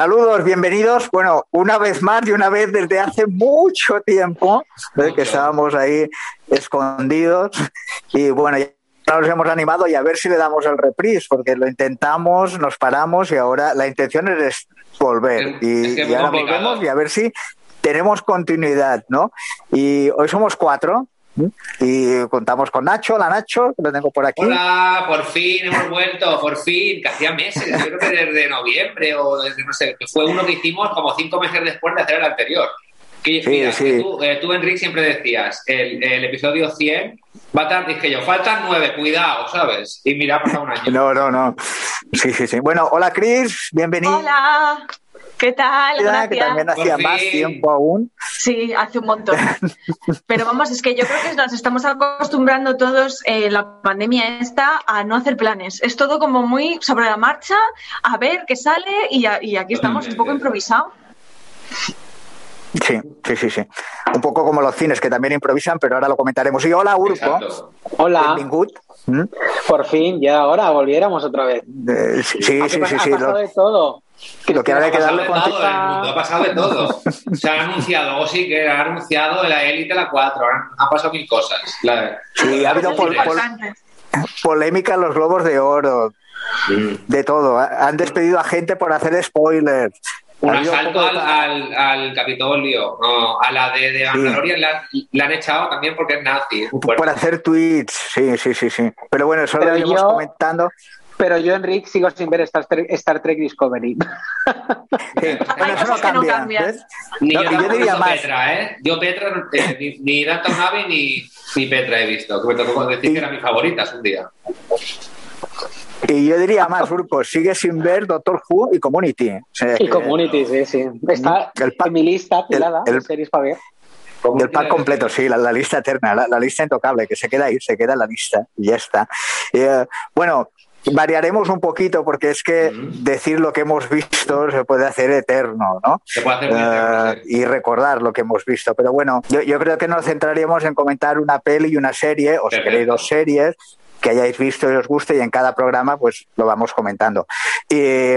Saludos, bienvenidos. Bueno, una vez más y una vez desde hace mucho tiempo ¿eh? que estábamos ahí escondidos y bueno, ya nos hemos animado y a ver si le damos el reprise porque lo intentamos, nos paramos y ahora la intención es volver y, es que es y ahora complicado. volvemos y a ver si tenemos continuidad, ¿no? Y hoy somos cuatro. Y contamos con Nacho, la Nacho, que lo tengo por aquí. Hola, por fin hemos vuelto, por fin, que hacía meses, yo creo que desde noviembre o desde, no sé, que fue uno que hicimos como cinco meses después de hacer el anterior. Que, Sí, mira, sí. que tú, eh, tú, Enrique, siempre decías, el, el episodio 100 va a tardar, dije yo, faltan nueve, cuidado, ¿sabes? Y mira, ha pasado un año. No, no, no. Sí, sí, sí. Bueno, hola Cris, bienvenida. Hola, ¿qué tal? que Gracias. también hacía Por más fin. tiempo aún. Sí, hace un montón. Pero vamos, es que yo creo que nos estamos acostumbrando todos, eh, la pandemia esta, a no hacer planes. Es todo como muy sobre la marcha, a ver qué sale y, a- y aquí estamos un poco improvisado. Sí, sí, sí, sí. Un poco como los cines que también improvisan, pero ahora lo comentaremos. Y hola Urco, Exacto. Hola. ¿Mm? por fin, ya ahora volviéramos otra vez. Eh, sí, sí, Ha sí, sí, ha sí, pasado lo- de todo. Lo que ahora hay Ha que pasado darle de todo contexto. en el mundo, ha pasado de todo. Se ha anunciado, o sí que ha anunciado la élite la 4, han, han pasado mil cosas. La- Sí, ha habido pol- pol-. Polémica en los globos de oro, de todo. Ha- Han despedido a gente por hacer spoilers. Un Ha asalto de al, al, Capitolio, no, a la de, de Mandalorian la, la han echado también porque es nazi. por hacer tweets. Sí, sí, sí, sí. Pero bueno, eso lo iremos yo- comentando. Pero yo, Enrique, sigo sin ver Star Trek, Star Trek Discovery. Sí, bueno, eso no cosas que no cambia. cambian. ¿ves? Ni No, yo, diría más. Petra, ¿eh? Yo Petra, eh, ni, ni Downton Abbey ni, ni Petra he visto. Que me tocó decir Y- que eran mis favoritas un día. Y yo diría más, Urco, sigue sin ver Doctor Who y Community. O sea, Y que- Community, sí, sí. Está El pack- en mi lista pilada el- de series para ver. El pack completo, sí, la, la lista eterna, la, la lista intocable, que se queda ahí, se queda en la lista y ya está. Eh, bueno, variaremos un poquito porque es que Ujú. decir lo que hemos visto se puede hacer eterno, ¿no? Se puede hacer muy eterno, Eh, sí. y recordar lo que hemos visto. Pero bueno, yo, yo creo que nos centraríamos en comentar una peli y una serie, o si Perfecto. queréis dos series que hayáis visto y os guste y en cada programa pues lo vamos comentando. Y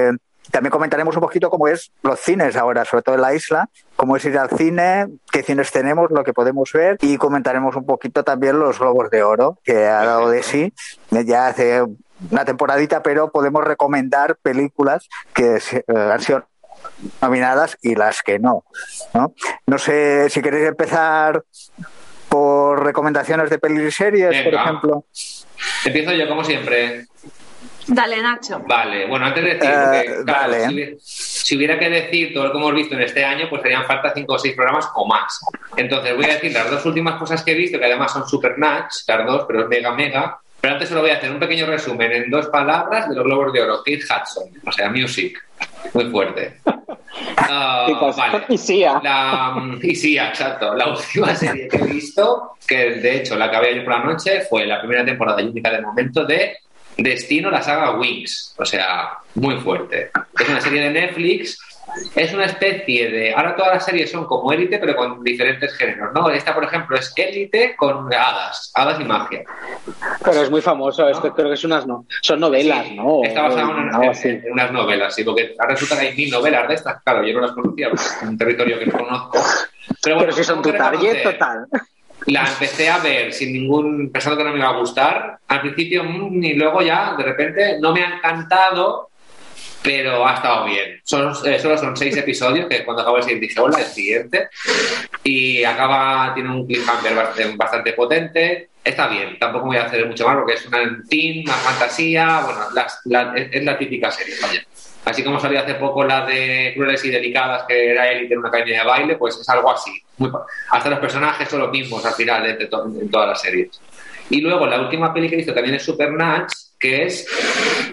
también comentaremos un poquito cómo es los cines ahora, sobre todo en la isla, cómo es ir al cine, qué cines tenemos, lo que podemos ver y comentaremos un poquito también los Globos de Oro, que ha dado de sí ya hace una temporadita, pero podemos recomendar películas que se- eh, han sido nominadas y las que no, no. No sé si queréis empezar por recomendaciones de pelis y series, por ejemplo. Empiezo yo, como siempre. Dale, Nacho. Vale, bueno, antes de decir, Eh, porque, claro, vale. si, hubiera, si hubiera que decir todo lo que hemos visto en este año, pues harían falta cinco o seis programas o más. Entonces voy a decir las dos últimas cosas que he visto, que además son super nuts, las dos, pero es mega mega. Pero antes solo voy a hacer un pequeño resumen en dos palabras de los Globos de Oro. Kate Hudson, o sea, music. Muy fuerte. Chicos, vale. La, mm, y sí, exacto. La última serie que he visto, que de hecho la acabé ayer por la noche, fue la primera temporada y única de momento de Destino, la saga Wings. O sea, muy fuerte. Es una serie de Netflix. Es una especie de. Ahora todas las series son como élite, pero con diferentes géneros, ¿no? Esta, por ejemplo, es élite con hadas, hadas y magia. Pero es muy famoso. Esto creo que es unas no, son novelas, Sí, ¿no? Está basado en, en- en unas novelas, sí, porque ahora resulta que hay mil novelas de estas. Claro, yo no las conocía, porque es un territorio que no conozco. Pero, bueno, Pero si son tu target total. La empecé a ver sin ningún. pensando que no me iba a gustar. Al principio, mm, y luego ya, de repente, no me ha encantado, pero ha estado bien. Son, eh, solo son seis episodios que cuando acabo de seguir dije, hola, el siguiente. Y acaba, tiene un cliffhanger bastante, bastante potente. Está bien, tampoco voy a hacer mucho más porque es una teen, una fantasía. Bueno, es, la típica serie. Así como salió hace poco la de Crueles y Delicadas, que era él y tiene una academia de baile, pues es algo así. Muy hasta los personajes son los mismos al final de, de to- en todas las series. Y luego la última peli que visto también es Supernatch, que es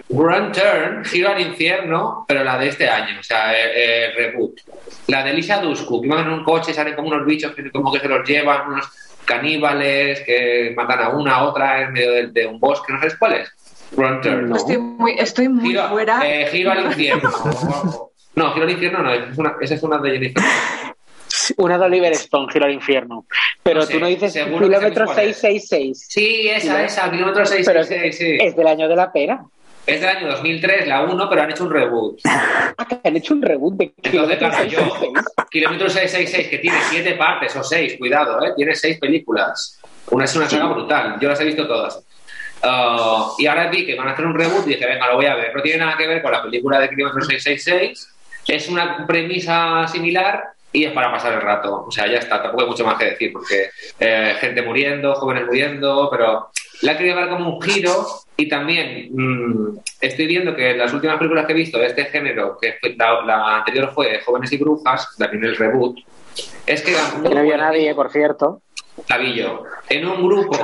Grand Turn, Giro al Infierno, pero la de este año, o sea, el, el reboot. La de Lisa Dushku, que van en un coche, salen como unos bichos que como que se los llevan, unos caníbales que matan a una a otra en medio de, de un bosque, no sabes cuál es. Grand Turn. No. Estoy muy, estoy muy Giro, fuera. eh, Giro al Infierno. No, Giro al Infierno no, es una- esa es una de Jennifer. Una de Oliver Stone, Giro al infierno. Pero No sé, tú no dices kilómetro sabes cuál es. 666. Sí, esa, Sí, esa, kilómetro 6, Pero 6, sí. es del año de la pera. Es del año 2003, la 1, pero han hecho un reboot. Ah, que han hecho un reboot de Entonces, kilómetro claro, yo, 666. Kilómetro 666, que tiene siete partes o seis, cuidado, ¿eh? tiene seis películas. Una es una saga brutal, yo las he visto todas. Ah, y ahora vi que van a hacer un reboot y dije, venga, lo voy a ver. No tiene nada que ver con la película de Kilómetro 666, es una premisa similar y es para pasar el rato. O sea, ya está, tampoco hay mucho más que decir, porque eh, gente muriendo, jóvenes muriendo, pero la he querido dar como un giro y también mm, estoy viendo que las últimas películas que he visto de este género, que fue- la, la anterior fue Jóvenes y Brujas, también el reboot, es que Que no vio nadie, por cierto. yo. En un grupo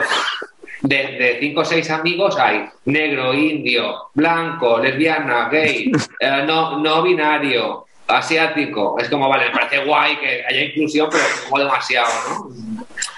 de, de cinco o seis amigos hay negro, indio, blanco, lesbiana, gay, eh, no, no binario, asiático. Es como, vale, me parece guay que haya inclusión, pero como demasiado, ¿no?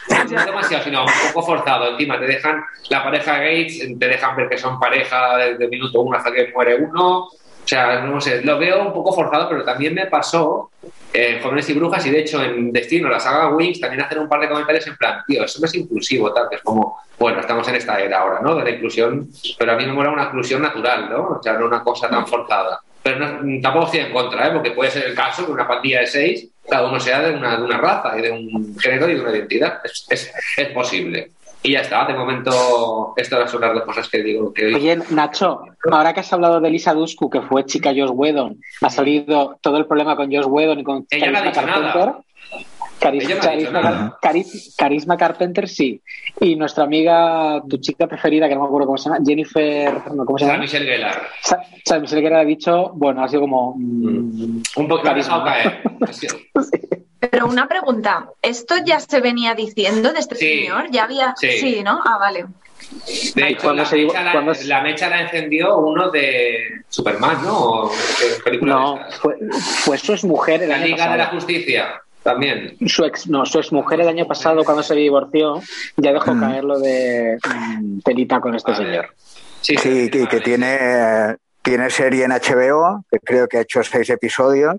No demasiado, sino un poco forzado. Encima te dejan la pareja Gates, te dejan ver que son pareja desde minuto uno hasta que muere uno. O sea, no sé, lo veo un poco forzado, pero también me pasó en Jóvenes y Brujas y de hecho en Destino, la saga Wings, también hacen un par de comentarios en plan, tío, eso no es inclusivo, tal, que es como, bueno, estamos en esta era ahora, ¿no? De la inclusión, pero a mí me mola una inclusión natural, ¿no? O sea, no una cosa tan forzada. Pero no- tampoco estoy en contra, ¿eh? Porque puede ser el caso que una pandilla de seis, cada uno sea de una, de una raza y de un género y de una identidad. Es, es, es posible. Y ya está, de momento, estas son las dos cosas que digo que Oye, Nacho, ahora que has hablado de Lisa Dushku, que fue chica Josh Whedon, ha salido todo el problema con Josh Whedon y con Ella no ha dicho nada. No Carisma, Carisma Carpenter sí. Y nuestra amiga, tu chica preferida, que no me acuerdo cómo se llama, Jennifer, no, ¿cómo se llama? Michelle Gellar. Sa- Sarah Michelle Gellar ha dicho, bueno, ha sido como... mm, Un poco Carisma. Pero una pregunta, ¿esto ya se venía diciendo de este Sí. señor? ¿Ya había...? Sí. ¿no? Ah, vale. De Ay, hecho, ¿cuándo la, se- mecha la, cuándo se- la mecha la encendió uno de Superman, ¿no? O de película No, fue, fue su exmujer el La Liga de la pasado. Justicia, también. Su ex, no, su exmujer el año pasado, cuando se divorció, ya dejó Mm. caer lo de mm, telita con este Vale. señor. Sí, Sí, que, que vale. tiene, tiene serie en HBO, que creo que ha hecho seis episodios,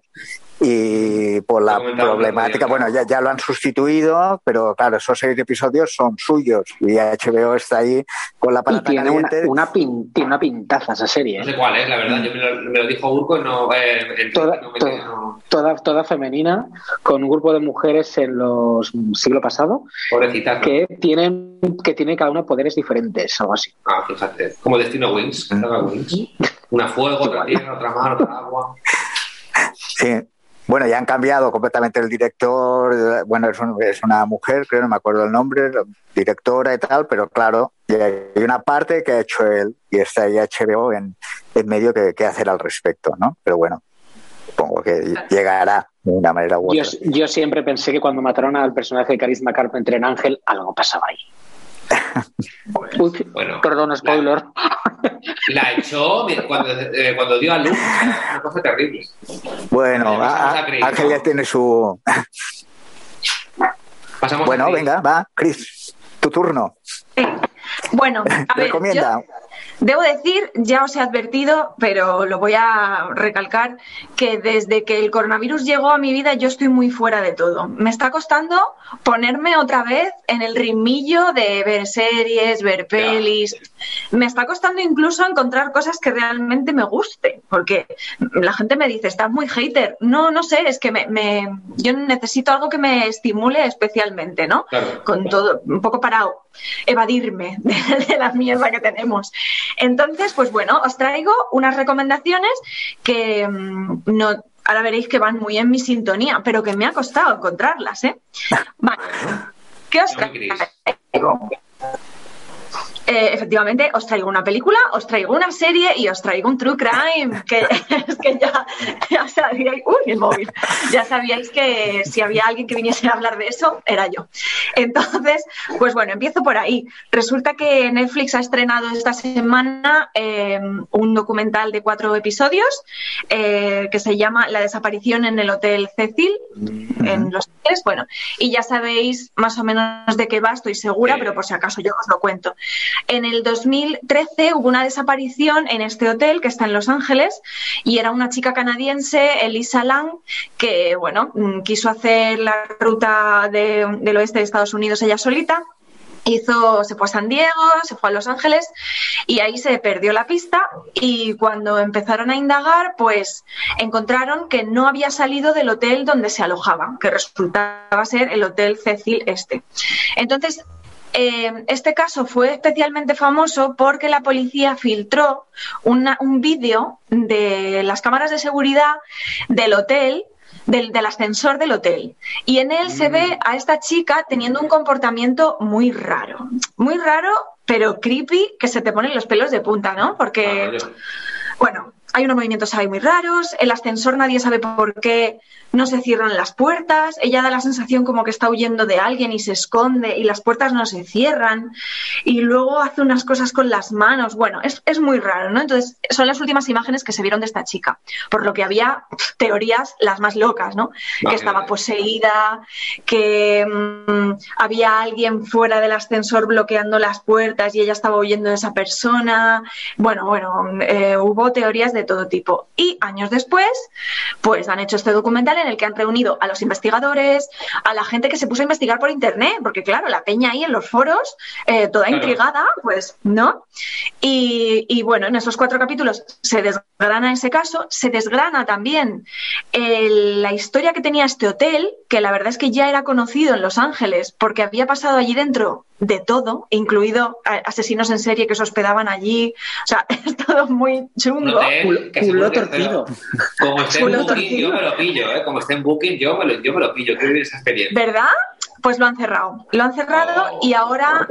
y por la problemática, bueno, ya, ya lo han sustituido, pero claro, esos seis episodios son suyos, y HBO está ahí con la Y patata tiene una, caliente. una, pin- tiene una pintaza esa serie. No ¿eh? sé cuál es, la verdad. Yo me lo, me lo dijo Urco y no. Eh, Toda, no me toda- no- toda, toda femenina, con un grupo de mujeres en los mm, siglo pasado, Pobrecita. ¿no? que tienen, que tienen cada una poderes diferentes, algo así. Ah, fíjate. Como Destino Wings. saga Wings. Una fuego, otra tierra, otra mar, otra agua. Sí. Bueno, ya han cambiado completamente el director. Bueno, es, un- es una mujer, creo, no me acuerdo el nombre, directora y tal, pero claro, hay una parte que ha hecho él y está ahí HBO en, en medio que, que hacer al respecto, ¿no? Pero bueno, supongo que llegará de una manera u Yo, otra. yo siempre pensé que cuando mataron al personaje de Carisma Carpenter en Ángel, algo pasaba ahí. Uy, Bueno, perdón, spoiler. La echó cuando, eh, cuando dio a luz. Una cosa terrible. Bueno, Ángel ¿no? ya tiene su. Pasamos Bueno, venga, va, Chris, tu turno. Sí. Bueno, a ver, Recomienda. yo debo decir, ya os he advertido, pero lo voy a recalcar, que desde que el coronavirus llegó a mi vida yo estoy muy fuera de todo. Me está costando ponerme otra vez en el ritmillo de ver series, ver pelis. Me está costando incluso encontrar cosas que realmente me gusten, porque la gente me dice, estás muy hater. No, no sé, es que me, me- yo necesito algo que me estimule especialmente, ¿no? Claro. con todo, un poco para evadirme de, de la mierda que tenemos. Entonces, pues bueno, os traigo unas recomendaciones que mm, no, ahora veréis que van muy en mi sintonía, pero que me ha costado encontrarlas, ¿eh? Vale. ¿Qué os traigo? Eh, efectivamente, os traigo una película, os traigo una serie y os traigo un true crime, que es que ya, ya sabíais, uy, el móvil, ya sabíais que si había alguien que viniese a hablar de eso, era yo. Entonces, pues bueno, empiezo por ahí. Resulta que Netflix ha estrenado esta semana eh, un documental de cuatro episodios eh, que se llama La desaparición en el Hotel Cecil, en Los Ángeles. Bueno, y ya sabéis más o menos de qué va, estoy segura, pero por si acaso yo os lo cuento. En el 2013 hubo una desaparición en este hotel que está en Los Ángeles y era una chica canadiense, Elisa Lang, que, bueno, mm, quiso hacer la ruta de- del oeste de Estados Unidos ella solita hizo, se fue a San Diego, se fue a Los Ángeles y ahí se perdió la pista y cuando empezaron a indagar, pues encontraron que no había salido del hotel donde se alojaba, que resultaba ser el Hotel Cecil Este. Entonces, eh, este caso fue especialmente famoso porque la policía filtró una- un vídeo de las cámaras de seguridad del hotel del, del ascensor del hotel. Y en él se ve a esta chica teniendo un comportamiento muy raro. Muy raro, pero creepy, que se te ponen los pelos de punta, ¿no? Porque, Ah, bueno, hay unos movimientos ahí muy raros, el ascensor nadie sabe por qué no se cierran las puertas, ella da la sensación como que está huyendo de alguien y se esconde y las puertas no se cierran y luego hace unas cosas con las manos, bueno, es, es muy raro, ¿no? Entonces, son las últimas imágenes que se vieron de esta chica, por lo que había teorías las más locas, ¿no? Que estaba poseída, que mm, había alguien fuera del ascensor bloqueando las puertas y ella estaba huyendo de esa persona. Bueno, bueno, eh, hubo teorías de todo tipo. Y años después, pues han hecho este documental en el que han reunido a los investigadores, a la gente que se puso a investigar por internet, porque claro, la peña ahí en los foros, eh, toda Claro. intrigada, pues, ¿no? Y, y, bueno, en esos cuatro capítulos se desgrana ese caso, se desgrana también el- la historia que tenía este hotel, que la verdad es que ya era conocido en Los Ángeles, porque había pasado allí dentro de todo, incluido eh, asesinos en serie que se hospedaban allí. O sea, es todo muy Un chungo. Culo- que culo torcido. Como esté en Culo Booking, torcido. yo me lo pillo, ¿eh? Como esté en Booking, yo me lo, yo me lo pillo. Quiero vivir esa experiencia. ¿Verdad? Pues lo han cerrado. Lo han cerrado Oh. y ahora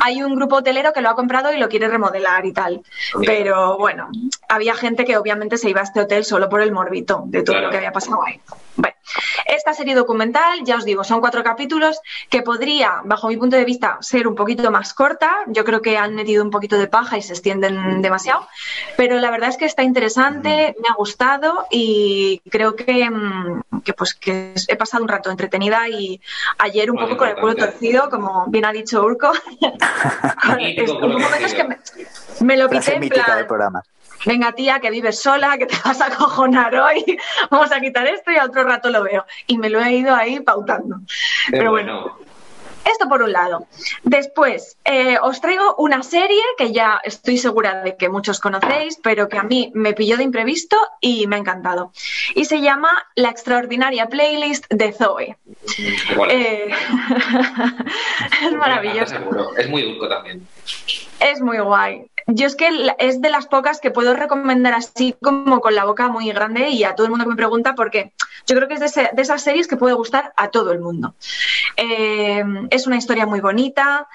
hay un grupo hotelero que lo ha comprado y lo quiere remodelar y tal. Pero bueno, había gente que obviamente se iba a este hotel solo por el morbito de todo Claro. lo que había pasado ahí. Bueno, esta serie documental, ya os digo, son cuatro capítulos que podría, bajo mi punto de vista, ser un poquito más corta. Yo creo que han metido un poquito de paja y se extienden demasiado. Pero la verdad es que está interesante, me ha gustado y creo que, mm, que, pues que he pasado un rato entretenida y ayer un Bueno, poco con el culo torcido, como bien ha dicho Urco. Es- culo hubo momentos que me, me lo Frase quité en mítica plan, del programa. Venga tía, que vives sola, que te vas a cojonar hoy, vamos a quitar esto y a otro rato lo veo. Y me lo he ido ahí pautando. Qué Pero bueno, bueno. esto por un lado. Después, eh, os traigo una serie que ya estoy segura de que muchos conocéis, pero que a mí me pilló de imprevisto y me ha encantado. Y se llama La extraordinaria playlist de Zoe. Igual. Eh, es maravilloso. Es muy dulco también. Es muy guay. Yo es que es de las pocas que puedo recomendar así como con la boca muy grande y a todo el mundo que me pregunta porque yo creo que es de, ese- de esas series que puede gustar a todo el mundo. Eh, es una historia muy bonita,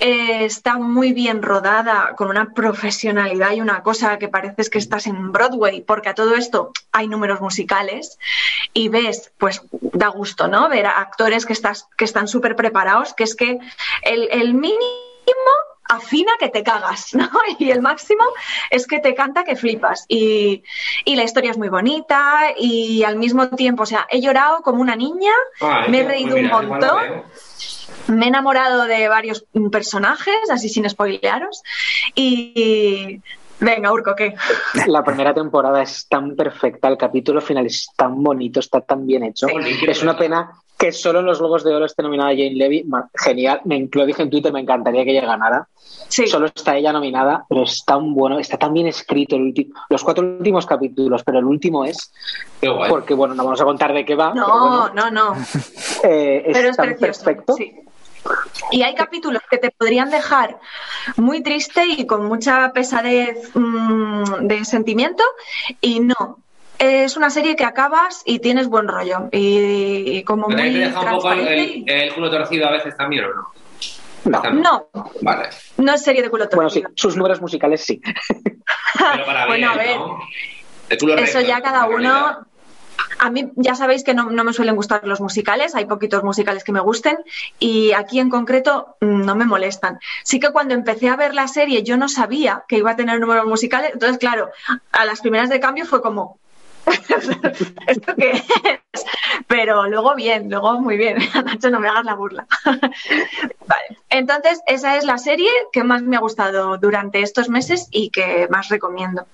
eh, está muy bien rodada con una profesionalidad y una cosa que parece que estás en Broadway porque a todo esto hay números musicales y ves, pues da gusto, ¿no? Ver a actores que, estás, que están súper preparados, que es que el mínimo afina que te cagas, ¿no? Y el máximo es que te canta que flipas. Y, y la historia es muy bonita y al mismo tiempo, o sea, he llorado como una niña, Ay, me he reído mira, un montón, me he enamorado de varios personajes, así sin spoilearos. Y venga, Urco, ¿qué? La primera temporada es tan perfecta, el capítulo final es tan bonito, está tan bien hecho. Sí. Es una pena que solo en los Globos de Oro esté nominada Jane Levy. Genial, me, lo dije en Twitter, me encantaría que ella ganara. Sí, Solo está ella nominada, pero es tan bueno, está tan bien escrito el último, los cuatro últimos capítulos, pero el último es, Qué guay. porque bueno, no vamos a contar de qué va, pero no, bueno, no, no. eh, es Pero es tan precioso. perfecto. sí. Y hay capítulos que te podrían dejar muy triste y con mucha pesadez mm, de sentimiento y no. Es una serie que acabas y tienes buen rollo y, y como ¿Pero muy también te deja un poco el, transparente. el- el culo torcido a veces también o no? No. No, Vale. no es serie de culo Bueno, sí, torcido. sus números musicales sí. Pero para Bueno, a ver. ¿no? De culo Eso recto, ya cada uno. A mí ya sabéis que no, no me suelen gustar los musicales, hay poquitos musicales que me gusten y aquí en concreto mm, no me molestan. Sí que cuando empecé a ver la serie yo no sabía que iba a tener números musicales, entonces claro, a las primeras de cambio fue como, ¿esto qué es? Pero luego bien, luego muy bien, Nacho, no me hagas la burla. Vale, entonces esa es la serie que más me ha gustado durante estos meses y que más recomiendo.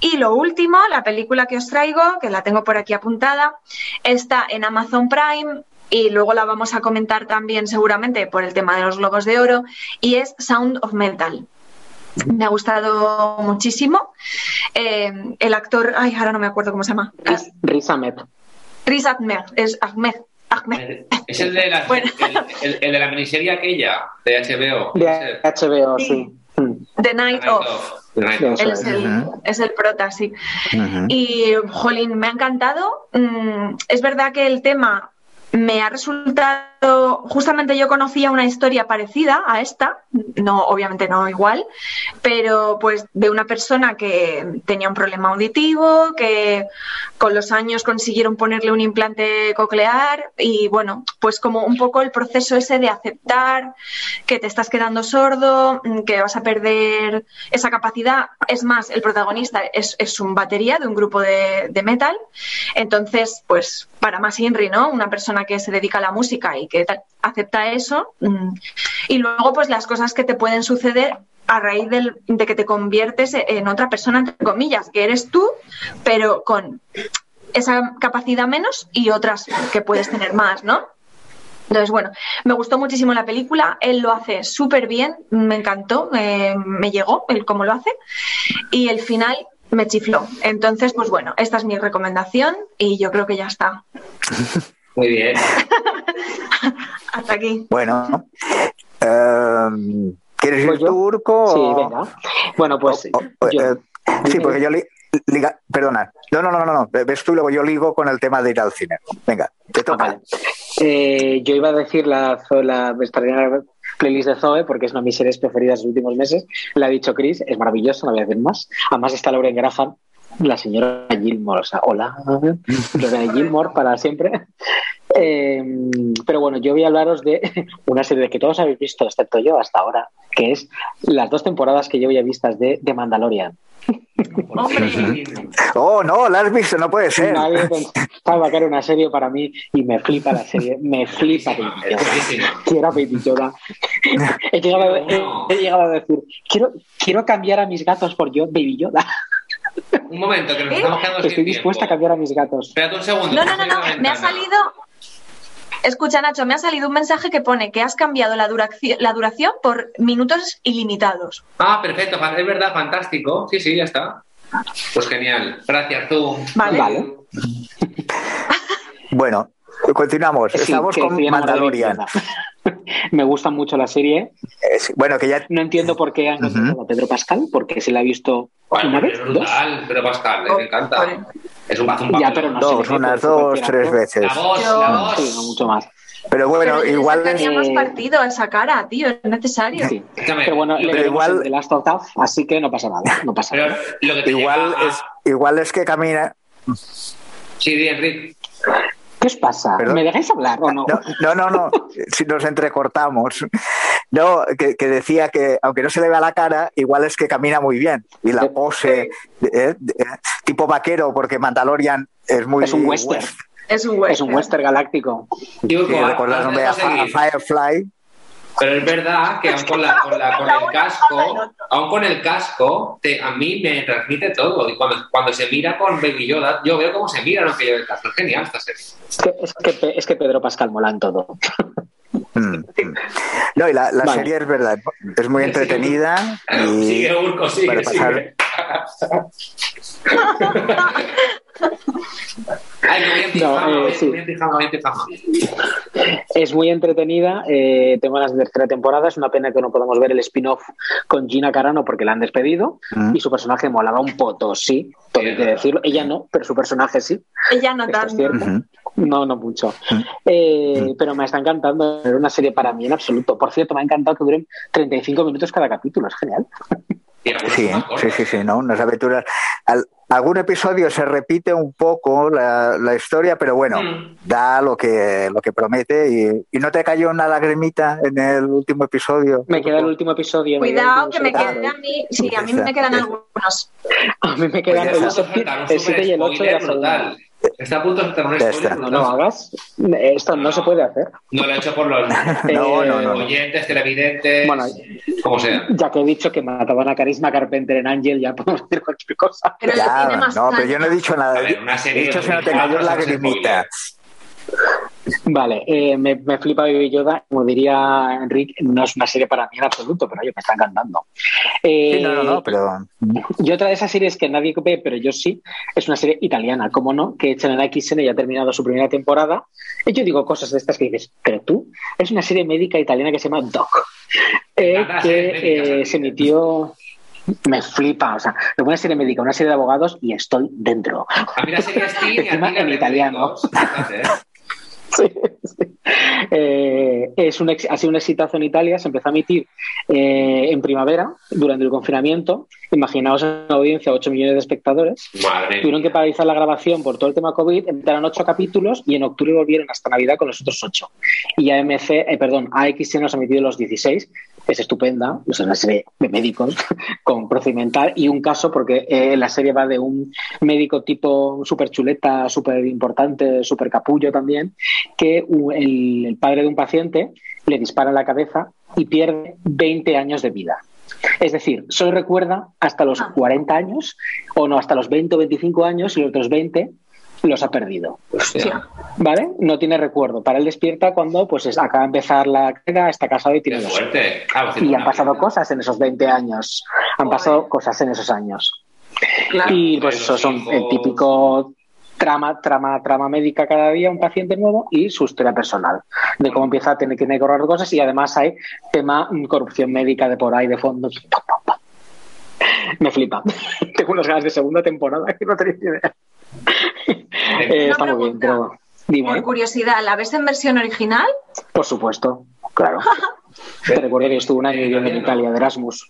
Y lo último, la película que os traigo, que la tengo por aquí apuntada, está en Amazon Prime y luego la vamos a comentar también seguramente por el tema de los globos de oro y es Sound of Metal. Me ha gustado muchísimo. Eh, el actor, ay, ahora no me acuerdo cómo se llama. Riz, Riz Ahmed. Riz Ahmed, es Ahmed. Ahmed. Es el de, la, Bueno. el, el- el de la miniserie aquella, de HBO. De HBO, Sí. sí. Mm. The Night The Night Él es el, es el prota, sí. Y, jolín, me ha encantado. Mm, Es verdad que el tema me ha resultado, justamente yo conocía una historia parecida a esta, no, obviamente no igual, pero pues de una persona que tenía un problema auditivo, que con los años consiguieron ponerle un implante coclear y bueno, pues como un poco el proceso ese de aceptar que te estás quedando sordo, que vas a perder esa capacidad. Es más, el protagonista es, es un batería de un grupo de, de metal. Entonces, pues para más Inri, ¿no? Una persona que se dedica a la música y que tal- acepta eso. mm, Y luego, pues las cosas que te pueden suceder a raíz del- de que te conviertes en otra persona, entre comillas, que eres tú, pero con esa capacidad menos y otras que puedes tener más, ¿no? Entonces, bueno, me gustó muchísimo la película, él lo hace súper bien, me encantó, eh, me llegó el cómo lo hace y el final me chifló. Entonces, pues bueno, esta es mi recomendación y yo creo que ya está. Muy bien. Hasta aquí. Bueno, em, ¿quieres ir yo- tú, Urco? Sí, o- venga. Bueno, pues o- o- yo- eh, sí, porque yo li- liga, perdona. No, no, no, no, no. Ves tú y luego yo ligo con el tema de ir al cine. Venga, te Ah, toca. vale. Eh, yo iba a decir la, la extraordinaria playlist de Zoe porque es una de mis series preferidas de los últimos meses. La ha dicho Chris, es maravilloso, no voy a decir más. Además está Lauren Graham, la señora Gilmore, o sea, hola, Lorena Gilmore para siempre. Eh, pero bueno, yo voy a hablaros de una serie que todos habéis visto, excepto yo hasta ahora, que es las dos temporadas que llevo ya vistas de, de Mandalorian. Hombre. Oh, no, la has visto, no puede ser. Nadie pensaba que era una serie para mí y me flipa la serie, me flipa Baby. Quiero a Baby Yoda. He llegado, a- he- he llegado a decir, quiero, quiero cambiar a mis gatos por yo, Baby Yoda. Un momento, que nos estamos quedando sin Estoy dispuesta a cambiar a mis gatos. Espérate un segundo. No, no, no, no, me ha salido... Escucha, Nacho, me ha salido un mensaje que pone que has cambiado la duración, la duración por minutos ilimitados. Ah, perfecto, es verdad, fantástico. Sí, sí, ya está. Pues genial. Gracias, tú. Vale. Vale. Bueno, continuamos. Sí, Estamos con Mandalorian. Me gusta mucho la serie. Eh, sí, bueno, que ya No entiendo por qué han Ujú. contratado a Pedro Pascal, porque se la ha visto Bueno, una es vez, dos. brutal, pero Pascal, Oh, me encanta. joder. Es un, un Ya, pero no dos, sé, unas dos, tres veces. La voz, Yo- la voz. Sí, no mucho más. Pero bueno, Pero le igual es, sacaría más Eh, partido a esa cara, tío, es necesario. Sí. Pero bueno, pero le igual- The Last of Us, así que no pasa nada. No pasa Pero nada. lo que igual lleva es, igual es que camina. Sí, di, Enrique. ¿Qué os pasa? Perdón. ¿Me dejáis hablar o no? No, no, no, no. Si nos entrecortamos. No, que, que decía que aunque no se le vea la cara, igual es que camina muy bien. Y la pose, eh, eh, tipo vaquero, porque Mandalorian es muy Es un western. west- Es un Es western. un western galáctico. Digo, Sí, recordándome a, Firefly. Pero es verdad que aún con, la, con, la- con el casco, aún con el casco, te- a mí me transmite todo. Y cuando, cuando se mira con Baby Yoda, yo veo cómo se mira aunque lleve el casco. Es genial esta serie. Es que, es que, es que Pedro Pascal mola en todo. Mm, mm. No, y la, la Vale. serie es verdad, es muy entretenida. Y Sigue, Urco, sigue, para pasar- sigue. Ay, No, eh, sí. Es muy entretenida. eh, tengo de tercera temporada. Es una pena que no podamos ver el spin-off con Gina Carano porque la han despedido. Mm. Y su personaje molaba un poto, sí. Todo hay que decirlo. Ella no, pero su personaje sí. Ella no Esto es tanto. cierto. No, no mucho. Eh, Mm. pero me está encantando. Era una serie para mí en absoluto. Por cierto, me ha encantado que duren 35 minutos cada capítulo. Es genial. Sí, sí, sí, sí, ¿no? Unas aventuras. Al- algún episodio se repite un poco la, la historia, pero bueno, Mm. da lo que, lo que promete y, y no te cayó una lagrimita en el último episodio. Me queda el último episodio. Cuidado, último que me quedan a mí. Sí, a mí me quedan algunos. A mí me quedan Pues el, está. Está a punto de soltar un el 7 y el 8 de la segunda. Está a punto de soltar un spoiler está. No, no hagas. Esto no, No. se puede hacer. No lo he hecho por los No, no, no. oyentes, televidentes, Bueno, como sea. Ya que he dicho que mataban a Carisma Carpenter en Ángel, ya podemos decir cualquier cosa. Pero Ya, no, pero yo no he dicho nada. Ver, una serie he dicho si no te 2004 cayó son lagrimita. Vale, eh, me, me flipa Baby Yoda. Como diría Enrique, no es una serie para mí en absoluto, pero oye, me está encantando. Eh, Sí, no, no, no, pero Y otra de esas series que nadie ve, pero yo sí, es una serie italiana, como no, que echan en la XN y ha terminado su primera temporada. Y yo digo cosas de estas que dices, pero tú, es una serie médica italiana que se llama Doc, eh, que eh, se emitió. Me flipa, o sea, una serie médica, una serie de abogados y estoy dentro. A mí la serie y a la en italiano. médicos, ¿eh? Sí, sí. Eh, es un ha sido un exitazo en Italia, se empezó a emitir eh, en primavera, durante el confinamiento. Imaginaos en una audiencia 8 millones de espectadores. Madre Tuvieron que paralizar la grabación por todo el tema COVID, empezaron ocho capítulos y en octubre volvieron hasta Navidad con los otros ocho. Y AMC, eh, perdón, AXN nos ha emitido los 16, es estupenda, es una serie de médicos con procedimental y un caso porque eh, la serie va de un médico tipo súper chuleta, súper importante, súper capullo también, que el, el padre de un paciente le dispara en la cabeza y pierde 20 años de vida. Es decir, solo recuerda hasta los Ah. 40 años, o no, hasta los 20 o 25 años y los otros 20 los ha perdido. Hostia. ¿Vale? No tiene recuerdo. Para él despierta cuando pues es- acaba de empezar la carrera, está casado y Qué tiene dos. Claro, haciendo Y han pasado vida. cosas en esos 20 años. Han pasado cosas en esos años. Claro. Y pues eso son hijos. el típico trama, trama, trama médica cada día, un paciente nuevo y su historia personal, de cómo empieza a tener que correr cosas y además hay tema mm, corrupción médica de por ahí de fondo. Me flipa. Tengo unas ganas de segunda temporada que no tenéis ni idea. Eh, está muy bien, pero dime, Por curiosidad, ¿la ves en versión original? por supuesto, claro. Te recuerdo que estuve un año viviendo en Italia de Erasmus.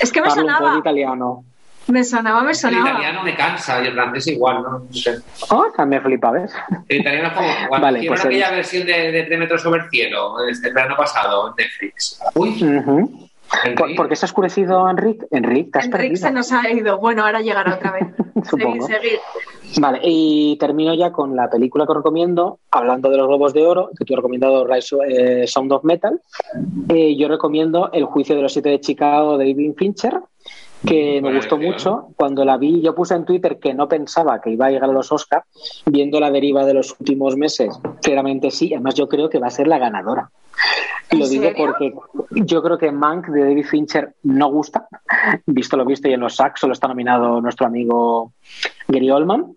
Es que me Hablo un poco de sonaba. italiano. Me sonaba, me El sonaba. italiano me cansa y el francés igual, ¿no? No sé. Oh, también flipa, ¿ves? El italiano es como cuando Vale, pues aquella el- versión de, de Tres metros sobre el cielo, este, el verano pasado, en Netflix. Uy, Ujú. Henry. ¿Por, por qué se ha oscurecido, Enrique? Enrique, te has Enrique perdido. se nos ha ido. Bueno, ahora llegará otra vez. Supongo. seguid. Vale, y termino ya con la película que os recomiendo, hablando de los Globos de Oro, que tú has recomendado Rise, eh, Sound of Metal. Eh, yo recomiendo El juicio de los siete de Chicago de David Fincher, que me gustó mucho. Cuando la vi, yo puse en Twitter que no pensaba que iba a llegar a los Oscars, viendo la deriva de los últimos meses, claramente sí, además yo creo que va a ser la ganadora. Y ¿En lo digo serio? porque yo creo que Mank de David Fincher no gusta, visto lo visto, y en los SAC solo está nominado nuestro amigo Gary Oldman.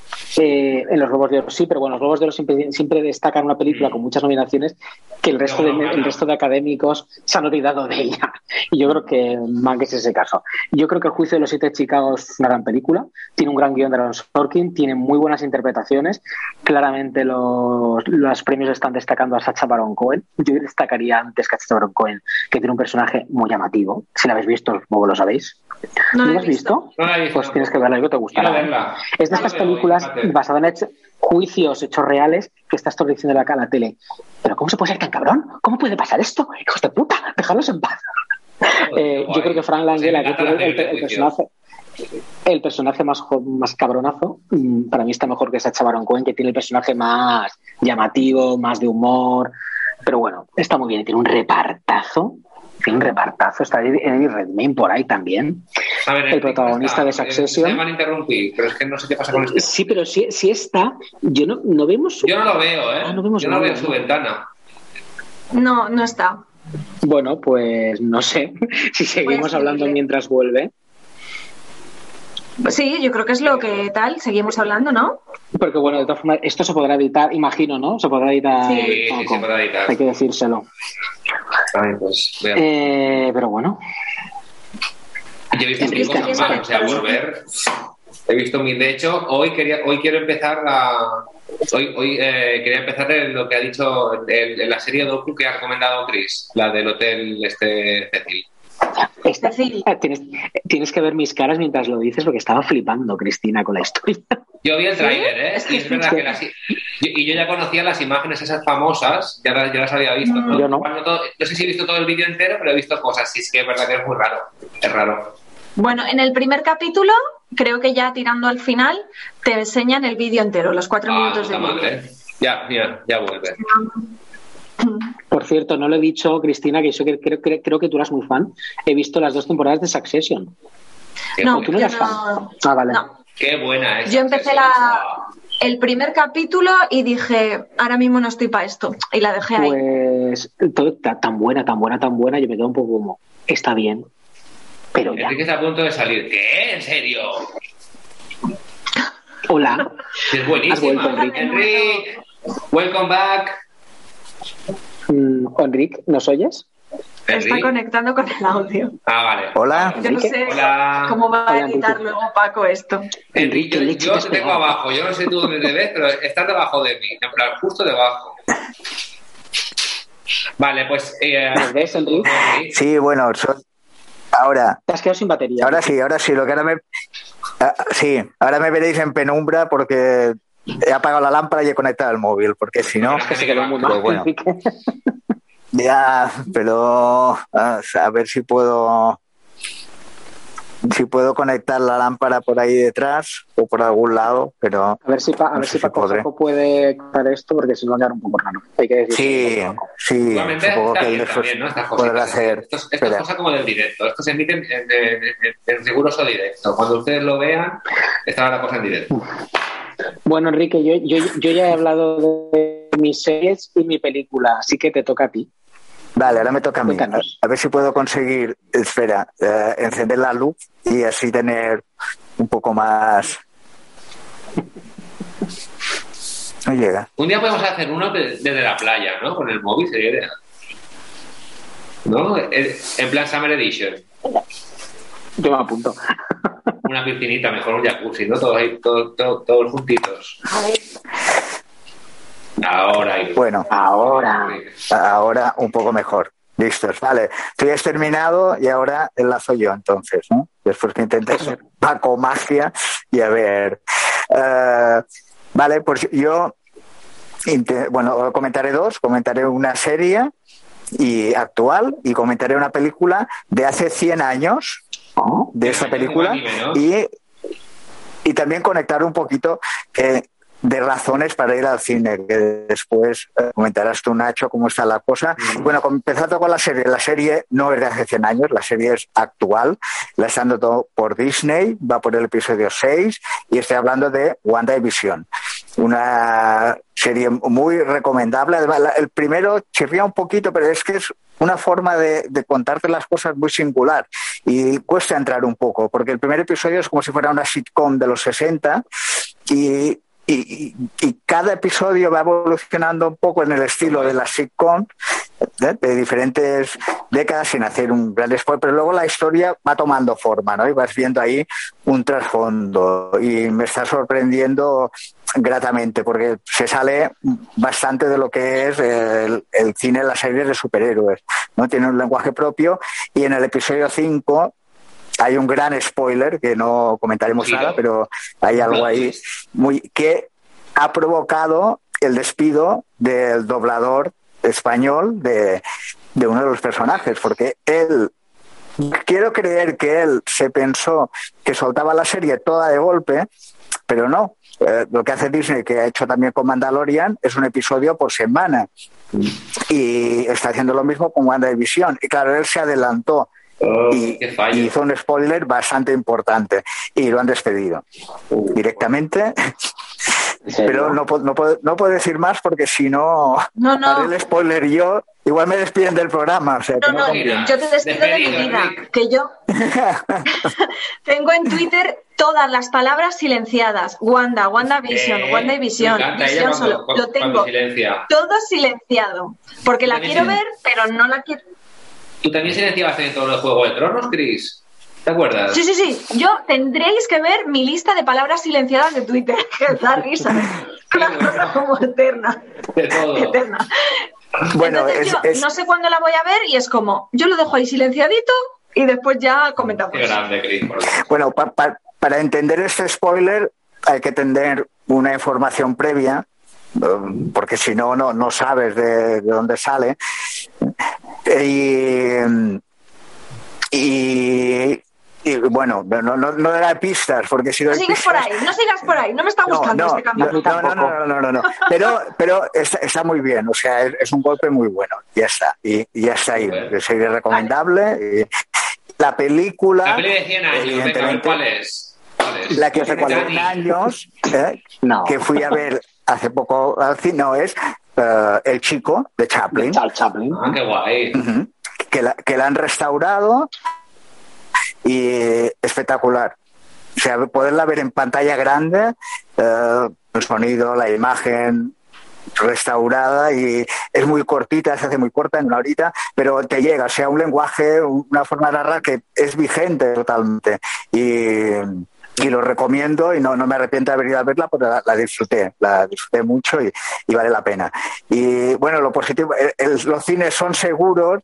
Eh, en los Globos de Oro sí, pero bueno, los Globos de Oro siempre, siempre destacan una película con muchas nominaciones que el resto, de, No, no, no. el resto de académicos se han olvidado de ella. Y yo creo que Mank es ese caso. Yo creo que El juicio de los siete de Chicago es una gran película, tiene un gran guion de Aaron Sorkin, tiene muy buenas interpretaciones. Claramente los, los premios están destacando a Sacha Baron Cohen. Yo destacaría antes que a Sacha Baron Cohen, que tiene un personaje muy llamativo. Si la habéis visto, como lo sabéis. No lo has visto? No la he visto. Pues tienes que verla, yo te gustará. Es de No estas películas basadas en hechos- juicios, hechos reales, que estás todo diciendo acá a la tele. ¿Pero cómo se puede ser tan cabrón? ¿Cómo puede pasar esto? ¡Hijos de puta! ¡Dejadlos en paz! Eh, yo creo que Frank Langella, que tiene el, personaje, el personaje más, más cabronazo, mm, para mí está mejor que Sacha Baron Cohen, que tiene el personaje más llamativo, más de humor. Pero bueno, está muy bien. Tiene un repartazo. Un repartazo. Está Eddie Redmayne por ahí también. A ver, el protagonista de Succession. Se van a interrumpir, pero es que no sé qué pasa con este. Sí, pero si, si está, yo no, no vemos su Yo no lo veo, ¿eh? Ah, no vemos Yo no nada, veo su ¿no? ventana. No, no está. Bueno, pues no sé. Si seguimos Pues, hablando le- mientras vuelve. Sí, yo creo que es lo que tal. Seguimos hablando, ¿no? Porque bueno, de todas formas, esto se podrá editar, imagino, ¿no? Se podrá editar. Sí. Sí, se puede editar. Hay que decírselo. Ay, pues. Eh, pero bueno, Yo he visto mil cosas más, o sea, que- por ver. He visto mil. De hecho, hoy quería, hoy quiero empezar la, Hoy, hoy eh, quería empezar en lo que ha dicho en, la serie docu que ha recomendado Chris, la del hotel este Cecil. Eh, tienes, tienes, que ver mis caras mientras lo dices porque estaba flipando, Cristina, con la historia. Yo vi el tráiler, ¿eh? y es verdad que las, y yo ya conocía las imágenes esas famosas, ya las, ya las había visto. Mm. Yo no. no sé si he visto todo el vídeo entero, pero he visto cosas. Y es que es verdad que es muy raro. Es raro. Bueno, en el primer capítulo, creo que ya tirando al final, te enseñan el vídeo entero, los cuatro ah, minutos de vídeo. Ya, ya, ya vuelve. Por cierto, no lo he dicho, Cristina, que yo creo, creo, que tú eras muy fan. He visto las dos temporadas de Succession. no, tú no eras fan. Ah, vale. Qué buena es. Yo empecé la, el primer capítulo y dije, ahora mismo no estoy para esto. Y la dejé ahí. Pues tan buena, tan buena, tan buena, yo me quedo un poco como, está bien. Pero ya. Enrique está a punto de salir. ¿Qué? ¿En serio? Hola. Es buenísimo. Enrique. Welcome back. Mm, Enrique, ¿nos oyes? Está conectando con el audio. Ah, vale. Hola. Yo no sé cómo va a editar luego Paco esto. Enrique, yo, te tengo abajo. Yo no sé tú dónde te ves, pero estás debajo de mí. En plan, justo debajo. Vale, pues. Eh, ves, Enrique? Sí, bueno, ahora. Te has quedado sin batería. Ahora sí, ahora sí. Lo que ahora me. Ah, sí, ahora me veréis en penumbra porque he apagado la lámpara y he conectado el móvil, porque si no. Es que se quedó muy mal. Bueno. Ya, pero a ver si puedo si puedo conectar la lámpara por ahí detrás o por algún lado, pero a ver si a ver si, Paco puede contar esto porque si no va a un poco raro. Hay que decir sí, sí, supongo que también, ¿no? Estas hacer. Esto, esto es cosa como del directo. Esto se emite en, en, en, riguroso directo. Cuando ustedes lo vean, estará la cosa en directo. Bueno, Enrique, yo, yo, yo ya he hablado de mis series y mi película, así que te toca a ti. Vale, ahora me toca a mí. A ver si puedo conseguir, espera, eh, encender la luz y así tener un poco más. No llega. Un día podemos hacer uno desde la playa, ¿no? Con el móvil sería ideal. ¿No? En plan Summer Edition. Yo me apunto. Una piscinita, mejor un jacuzzi, ¿no? Todos, todos, todos, todos juntitos. Ahora. Bueno, ahora. Ahora un poco mejor. Listos, vale. Tú ya has terminado y ahora enlazo yo entonces, ¿no? Después que intenté ser Paco Magia y a ver. Eh, vale, pues yo, bueno, comentaré dos. Comentaré una serie y actual y comentaré una película de hace 100 años. De esta película y, y también conectar un poquito que de razones para ir al cine, que después eh, comentarás tú, Nacho, cómo está la cosa. Bueno, empezando con la serie, la serie no es de hace 100 años, la serie es actual, la están dando por Disney, va por el episodio 6 y estoy hablando de WandaVision. Una serie muy recomendable. Además, el primero chirría un poquito, pero es que es una forma de, de, contarte las cosas muy singular y cuesta entrar un poco, porque el primer episodio es como si fuera una sitcom de los 60 y y, cada episodio va evolucionando un poco en el estilo de la sitcom ¿eh? de diferentes décadas sin hacer un gran spoiler, pero luego la historia va tomando forma, ¿no? Y vas viendo ahí un trasfondo y me está sorprendiendo gratamente porque se sale bastante de lo que es el, el cine, las series de superhéroes, ¿no? Tiene un lenguaje propio y en el episodio 5 hay un gran spoiler que no comentaremos nada, pero hay algo ahí muy que ha provocado el despido del doblador español de, uno de los personajes, porque él quiero creer que él se pensó que soltaba la serie toda de golpe, pero no. Eh, lo que hace Disney, que ha hecho también con Mandalorian, es un episodio por semana. Y está haciendo lo mismo con WandaVision. Y claro, él se adelantó Oh, y, hizo un spoiler bastante importante y lo han despedido uh. directamente. Pero no, no, puedo, no puedo decir más porque si no, no, no. haré el spoiler yo, igual me despiden del programa. O sea, no, no, yo te despido de mi vida. Que yo tengo en Twitter todas las palabras silenciadas. Wanda, Wanda Vision, eh, Wanda y Vision. solo. lo tengo todo silenciado. Porque la quiero ver, pero no la quiero Tú también silenciabas en todo el Juego de Tronos, Chris. ¿Te acuerdas? Sí, sí, sí. Yo tendréis que ver mi lista de palabras silenciadas de Twitter, que da risa. Una cosa como eterna. De todo. Eterna. Bueno, Entonces es- yo es- no sé cuándo la voy a ver y es como, yo lo dejo ahí silenciadito y después ya comentamos. Qué grande, Chris. Bueno, pa- pa- para entender este spoiler hay que tener una información previa, um, porque si no, no, no sabes de, de dónde sale. Y, y, y, bueno, no, no, no daré pistas, porque si No sigas por pistas- ahí, no sigas por ahí, no me está no, gustando no, este cambio. no, no, no, no, no, no, no. Pero, pero está, está muy bien, o sea, es, es un golpe muy bueno, ya está, y, ya está ahí, Bueno. sería recomendable. y la película, La peli de 100 años, venga, a ver evidentemente, cuál es. ¿Cuál es? la que es. 100 años, ¿eh? No. que fui a ver hace poco al cine, no, es eh, El Chico de Chaplin, Charles Chaplin. Ah, qué guay. Que, la, que la han restaurado y espectacular. O sea, poderla ver en pantalla grande, eh, el sonido, la imagen restaurada y es muy cortita, se hace muy corta en una horita, pero te llega, o sea, un lenguaje, una forma de narrar que es vigente totalmente. Y, y lo recomiendo y no, no me arrepiento de haber ido a verla porque la, la disfruté, la disfruté mucho y, y vale la pena. Y bueno, lo positivo, el- el- los cines son seguros,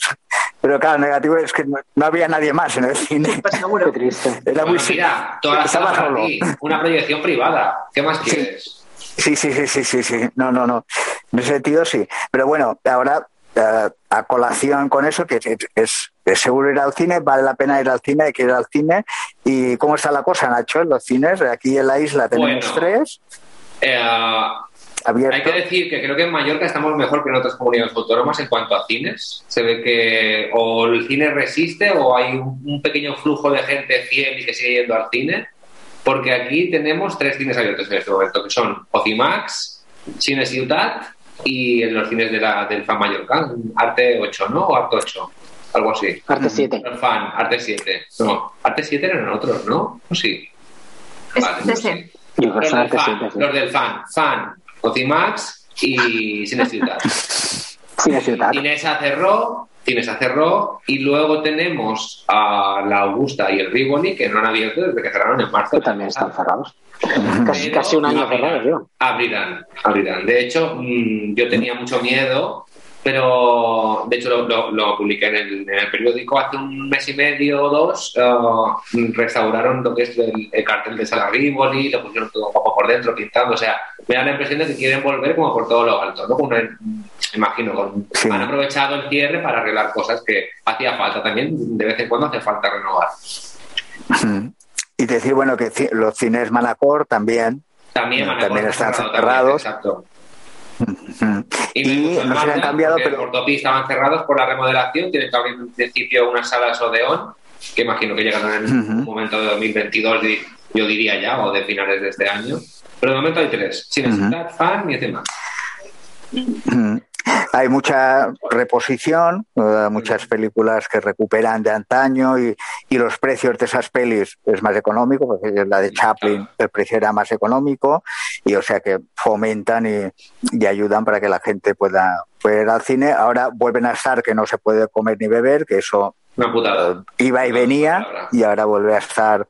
pero claro, lo negativo es que no, no había nadie más en el cine. Pues seguro. Qué triste. Era muy Bueno, mira, toda la estaba solo. Una proyección privada. ¿Qué más quieres? Sí, sí, sí, sí, sí, sí. No, no, no. En ese sentido sí. Pero bueno, ahora eh, a colación con eso, que es, es- es seguro ir al cine, vale la pena ir al cine, hay que ir al cine. ¿Y cómo está la cosa, Nacho? En los cines, aquí en la isla tenemos Bueno. tres Eh, abiertos. hay que decir que creo que en Mallorca estamos mejor que en otras comunidades autónomas en cuanto a cines. Se ve que o el cine resiste o hay un, un pequeño flujo de gente fiel y que sigue yendo al cine. Porque aquí tenemos tres cines abiertos en este momento, que son Ocimax, Cine Ciutat y en los cines de la, del Fan Mallorca, Arte 8, ¿no? O Arte 8, algo así. Arte 7. El Fan, Arte 7. No, Arte 7 eran otros, ¿no? ¿O sí? Vale, no sé. Yo Los del, fan, 7. sí. los del fan, fan, Ocimax y Cine Ciutat. Cine Ciutat. Cinesa cerró, Cinesa cerró y luego tenemos a la Augusta y el Rivoli que no han abierto desde que cerraron en marzo. Que también están cerrados. Casi, casi un año cerrados, yo. Abrirán, abrirán. De hecho, mm, yo tenía mucho miedo, pero de hecho lo, lo- lo publiqué en el, en el periódico hace un mes y medio o dos. eh, restauraron lo que es el, el cartel de Sala Rivoli, lo pusieron todo un poco por dentro, pintando. O sea, me da la impresión de que quieren volver como por todo lo alto, ¿no? Como una- imagino, con- Sí. han aprovechado el cierre para arreglar cosas que hacía falta también. De vez en cuando hace falta renovar. Y decir, bueno, que los cines Manacor también. También, a también están cerrado cerrados. exacto. Ujú. Y, Y no se han cambiado, pero- Por estaban cerrados por la remodelación. Tienen que abrir en principio unas salas Odeón, que imagino que llegarán en un Ujú. momento de 2022, di- yo diría ya, o de finales de este año. Pero de momento hay tres: Cine Ujú. Ciutat, Fan y. Mm. Hay mucha reposición, muchas películas que recuperan de antaño y, y los precios de esas pelis es más económico, porque la de Chaplin el precio era más económico y o sea que fomentan y, y ayudan para que la gente pueda, pueda ir al cine. Ahora vuelven a estar que no se puede comer ni beber, que eso Una putada. iba y Una venía y ahora vuelve a estar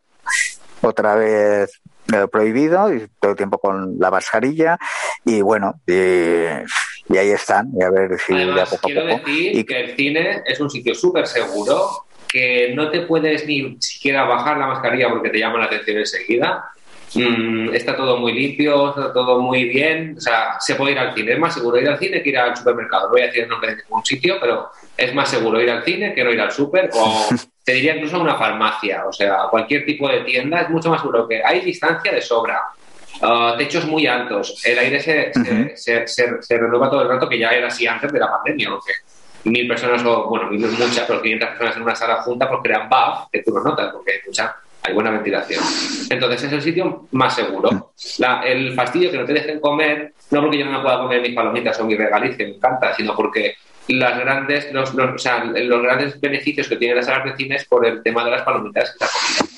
otra vez eh, prohibido y todo el tiempo con la mascarilla. Y bueno y, y ahí están y a ver si Además, poco a quiero poco decir y que el cine es un sitio súper seguro, que no te puedes ni siquiera bajar la mascarilla porque te llama la atención enseguida. Mm, está todo muy limpio, está todo muy bien. O sea, se puede ir al cine. Es más seguro ir al cine que ir al supermercado. No voy a decir el nombre de ningún sitio, pero es más seguro ir al cine que no ir al súper o te diría incluso a una farmacia. O sea, cualquier tipo de tienda es mucho más seguro que hay distancia de sobra. Ah, techos muy altos, el aire se, se- Ujú. se, se- se renueva todo el rato, que ya era así antes de la pandemia, porque mil personas, o bueno, mil no es muchas, pero 500 personas en una sala junta, pues crean buff, que tú lo notas, porque hay mucha, hay buena ventilación. Entonces es el sitio más seguro. La- el fastidio que no te dejen comer, no porque yo no me pueda comer mis palomitas o mi regaliz, que me encanta, sino porque las grandes, los, los, o sea, los grandes beneficios que tienen las salas de cine es por el tema de las palomitas y la comida.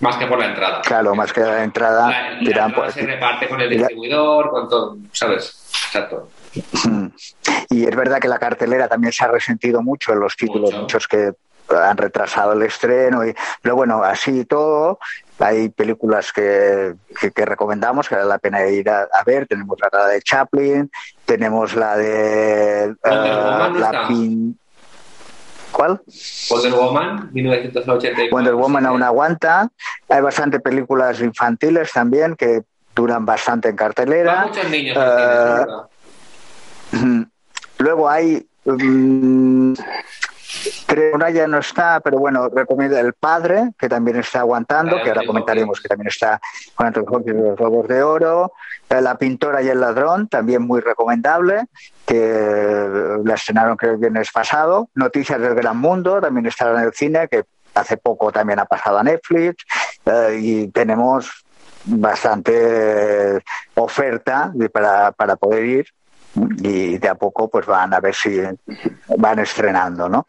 Más que por la entrada. claro más que la entrada La, la tiran entrada por- se reparte con el distribuidor, con todo, ¿sabes? Exacto. Mm. y es verdad que la cartelera también se ha resentido mucho en los títulos Mucho. muchos que han retrasado el estreno. Y, pero bueno, así y todo, hay películas que, que, recomendamos que vale la pena ir a, ver. Tenemos la de Chaplin, tenemos la de la Pin... ¿Cuál? Wonder Woman, 1984. Wonder Woman aún aguanta. Hay bastante películas infantiles también que duran bastante en cartelera. muchos niños. Uh, luego hay mm, Creo una ya no está, pero bueno, recomiendo El Padre, que también está aguantando, que ahora comentaremos que también está con los Robos de Oro. Eh, la Pintora y el Ladrón, también muy recomendable, que la estrenaron creo el viernes pasado. Noticias del Gran Mundo, también está en el cine, que hace poco también ha pasado a Netflix. Eh, y tenemos bastante oferta para, para poder ir y de a poco pues van a ver si van estrenando, ¿no?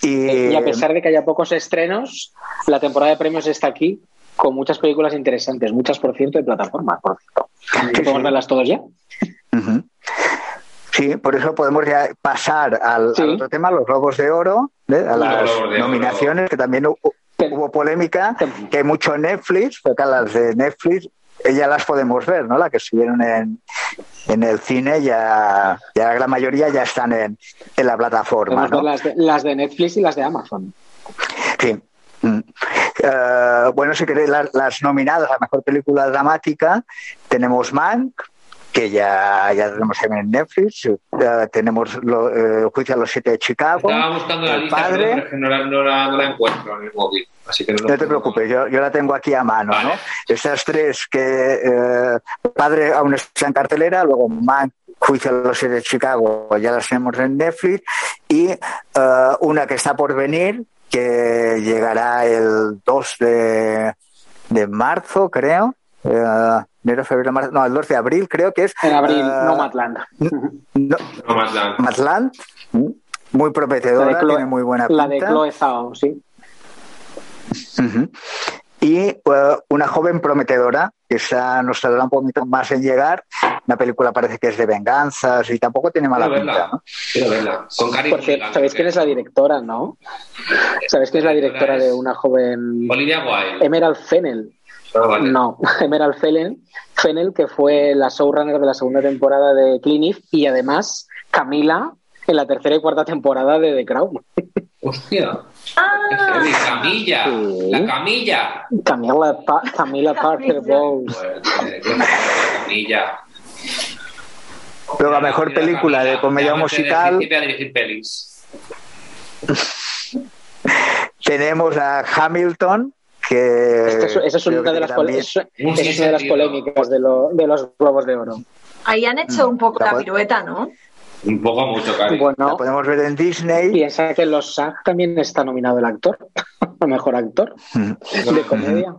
Y, a pesar de que haya pocos estrenos, la temporada de premios está aquí con muchas películas interesantes, muchas por ciento de plataformas, por cierto. ¿Podemos verlas todos ya? Sí, por eso podemos ya pasar al, otro tema, los Globos de Oro, ¿eh? a las nominaciones, que también hubo, polémica, que hay mucho Netflix, porque las de Netflix ya las podemos ver, ¿no? Las que estuvieron en, en el cine ya, ya la mayoría ya están en, en la plataforma. ¿no? Las, de, las de Netflix y las de Amazon. Sí. Mm. Eh, bueno, si queréis las, nominadas a mejor película dramática, tenemos Mank, que ya, ya tenemos en Netflix, tenemos lo, eh, Juicio a los Siete de Chicago. Estaba buscando la lista, padre, pero no, la, no, la, no, la, encuentro en el móvil. Así que no, no te preocupes, yo, yo, la tengo aquí a mano. Vale. ¿no? Esas tres que eh, Padre aún está en cartelera, luego Man, Juicio a los de Chicago, ya las tenemos en Netflix, y eh, una que está por venir, que llegará el 2 de, de marzo, creo. Eh, enero, febrero, marzo, no, el 2 de abril creo que es. En abril, uh, no Matland. No, no Matland. Matland, muy prometedora, tiene muy buena pinta. La de Chloe Zhao, sí. Uh -huh. Y uh, una joven prometedora, que esa nos tardará un poquito más en llegar. La película parece que es de venganzas y tampoco tiene mala Quiero pinta. ¿no? Quiero verla. Con Cari Porque sabéis quién es la directora, ¿no? ¿Sabéis quién es la directora de una joven. Olivia Wilde. Emerald Fennel. Oh, vale. No, Emerald Fennel, Fennel, que fue la showrunner de la segunda temporada de Clinic y además Camila en la tercera y cuarta temporada de The Crown. Hostia. Ah, Camilla. Sí. La Camilla. Camila, pa Camila Parker Bowles. Qué Camilla. Pero la mejor película de comedia musical a dirigir pelis. tenemos a Hamilton, que. Esa es, esa es una de las, también- es una de las polémicas de, lo- de los Globos de Oro. ahí han hecho un poco la Capaz- pirueta, ¿no? Un poco mucho, Cari. La Bueno, podemos ver en Disney. piensa que en los SAG también está nominado el actor, el mejor actor de comedia.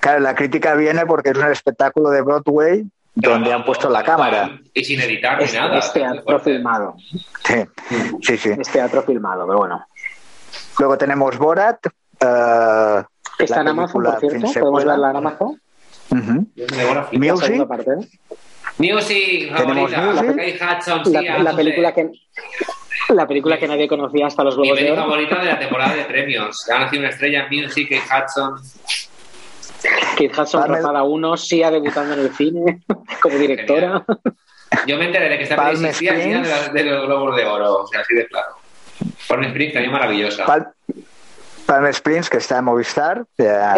Claro, la crítica viene porque es un espectáculo de Broadway donde han puesto la cámara. Y sin editar ni Es, nada. es teatro filmado. Sí, sí, sí. Es teatro filmado, pero bueno. Luego tenemos Borat. eh, Está la en Amazon, por cierto. Podemos verla en Amazon. Flip. La Music. Music, Tenemos favorita. Music. Kate Hudson, La, sí, la película que la película que nadie conocía hasta los Mi Globos de Oro. favorita de la temporada de premios. Ha nacido una estrella en Music, Kate Hudson. Kate Hudson, Palmer- Rapada 1, Sia debutando en el cine como directora. Yo me enteré de que esta peli existía de, de los Globos de Oro. O sea, así de claro. Palm Springs también maravillosa. Pal- Palm Springs, que está en Movistar.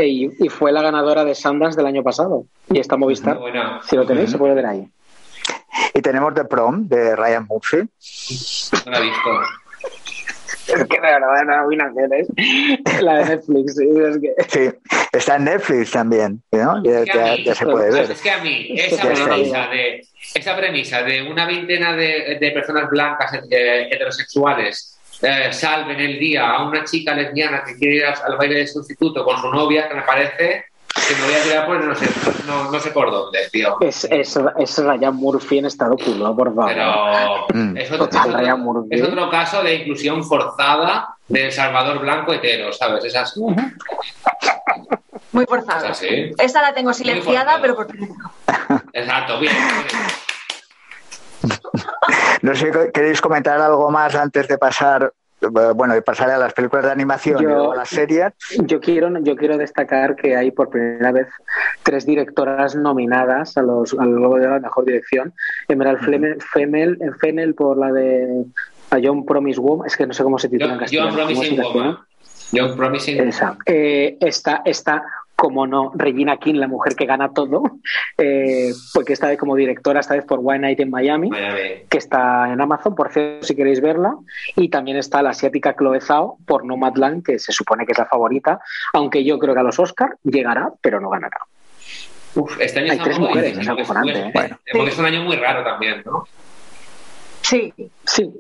y, y fue la ganadora de Sundance del año pasado. Y está en Movistar. Muy buena. Si lo tenéis, se puede ver ahí. Y tenemos The Prom, de Ryan Murphy. No la he visto. Es que de verdad no nominaciones. La de Netflix. sí, es que- Sí, está en Netflix también. ¿no? Ya, Es que a ya- mí- ya se puede ver. Es que a mí, esa premisa de, esa premisa de una veintena de, de personas blancas eh, heterosexuales eh, salven el día a una chica lesbiana que quiere ir al baile de sustituto con su novia, que me parece que me voy a tirar por no sé, no, no sé por dónde, tío. Es, es, es Ryan Murphy en estado puro, por favor. Pero Mm. es otro, Total, es otro- Ryan Murphy. es otro caso de inclusión forzada del Salvador blanco hetero, ¿sabes? Esas, Muy forzada. Esa la tengo silenciada, pero porque Exacto, bien. No sé, ¿queréis comentar algo más antes de pasar bueno, de pasar a las películas de animación y luego a las series. Yo quiero, yo quiero destacar que hay por primera vez tres directoras nominadas a los al Globo de la Mejor Dirección. Emerald Fennel, Fennel por la de a John Promise Woman, es que no sé cómo se titula en castellano. John Promising Woman. John Promising Esa. Eh, esta, esta como no, Regina King, la mujer que gana todo, eh, porque está como directora esta vez por One Night in Miami, que está en Amazon, por cierto, si queréis verla, y también está la asiática Chloe Zhao por Nomadland, que se supone que es la favorita, aunque yo creo que a los Oscars llegará, pero no ganará. Uf, este año Hay tres mujeres, es acojonante. ¿eh? Porque es un año muy raro también, ¿no? Sí. Sí.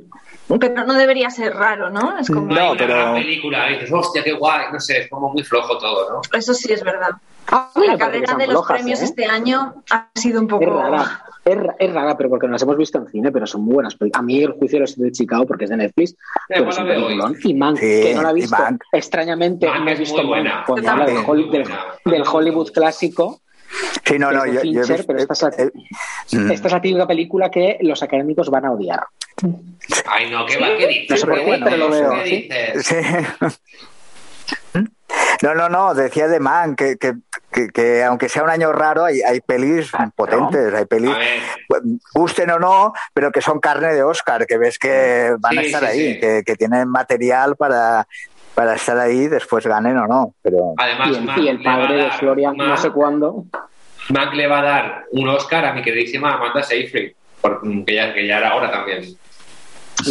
Pero no debería ser raro, ¿no? Es como No, una pero- gran película, y dices, hostia, qué guay, no sé, es como muy flojo todo, ¿no? Eso sí es verdad. Ah, La carrera de los flojas, premios ¿eh? este año ha sido un poco. Es rara, es, ra- es rara, pero porque no las hemos visto en cine, pero son muy buenas. A mí el juicio de los de Chicago, porque es de Netflix, pero pues es un peliculón. Y Mank, Sí, que no la he visto, Mank. extrañamente Mank no he es visto muy buena. Mank, cuando Yo habla del, Hollywood clásico. Sí, no, no, yo, pero esta es, la, eh, esta es la típica película que los académicos van a odiar. Ay, no, ¿qué va? ¿Qué dices? No sé por qué, Bueno, pero lo veo, ¿Qué ¿sí? dices? Sí. No, no, no, decía de Man que, que, que, que aunque sea un año raro, hay, hay pelis potentes, hay pelis, ver, gusten o no, pero que son carne de Oscar, que ves que van a estar sí, ahí, sí. Que, que tienen material para, para estar ahí, después ganen o no. Pero además, Y el, Mank y el padre de Florian, no sé cuándo. Mank le va a dar un Oscar a mi queridísima Amanda Seyfried, por- que, ya, que ya era hora también.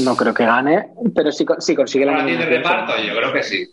No creo que gane, pero sí, sí consigue la ¿Ahora tiene reparto? Yo creo que sí.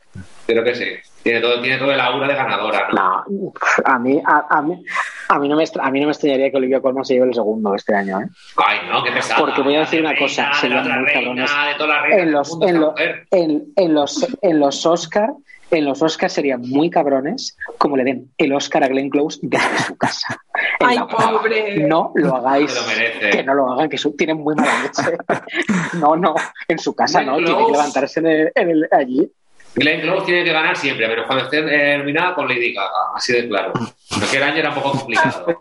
Creo que sí. Tiene todo, tiene todo el aura de ganadora. ¿no? No, a mí, a, a mí, a mí no me a mí no me extrañaría que Olivia Colman se lleve el segundo este año, ¿eh? Ay, no, qué pesada. Porque voy a decir De una cosa, reina, de serían la otra muy reina, cabrones. de todas las reinas En los, en, lo- en, en los, en los Oscar, en los Oscar serían muy cabrones como le den el Oscar a Glenn Close desde su casa. En Ay, pobre. No lo hagáis. Se lo merece. Que no lo hagan, que su- tienen muy mala leche. No, no, en su casa Glenn no, tiene que Close. levantarse en el- en el- allí. Glenn Close tiene que ganar siempre, pero cuando esté nominada con Lady Gaga, así de claro. Porque el año era un poco complicado.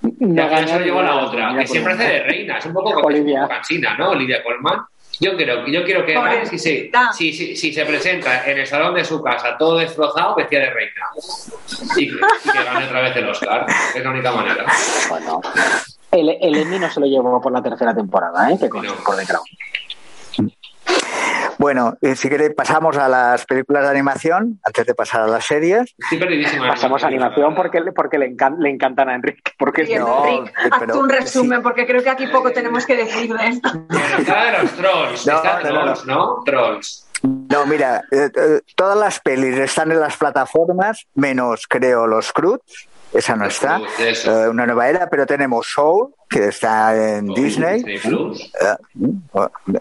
No gana No final se gana lo llevó la otra, que siempre hace de reina, es un poco Olivia. cansina, ¿no? Olivia Colman. Yo creo, yo quiero que si se, si, si, si se presenta en el salón de su casa todo destrozado, vestida de reina. Y, que- y que gane otra vez el Oscar. Es la única manera. Bueno, el, el Emmy no se lo llevó por la tercera temporada, ¿eh? Que No. por The Crown. Bueno, eh, si queréis pasamos a las películas de animación, antes de pasar a las series. Pasamos a animación porque, porque le, encan- le encantan a Enrique. Porque No, Enrique, haz pero- un resumen, porque creo que aquí poco tenemos que decir de esto. Bueno, está de los trolls. No, está no, no, trolls, ¿no? Trolls. No, mira, eh, eh, todas las pelis están en las plataformas, menos creo los Cruz, esa no Los está, eh, una nueva era, pero tenemos Soul, que está en Disney, eh,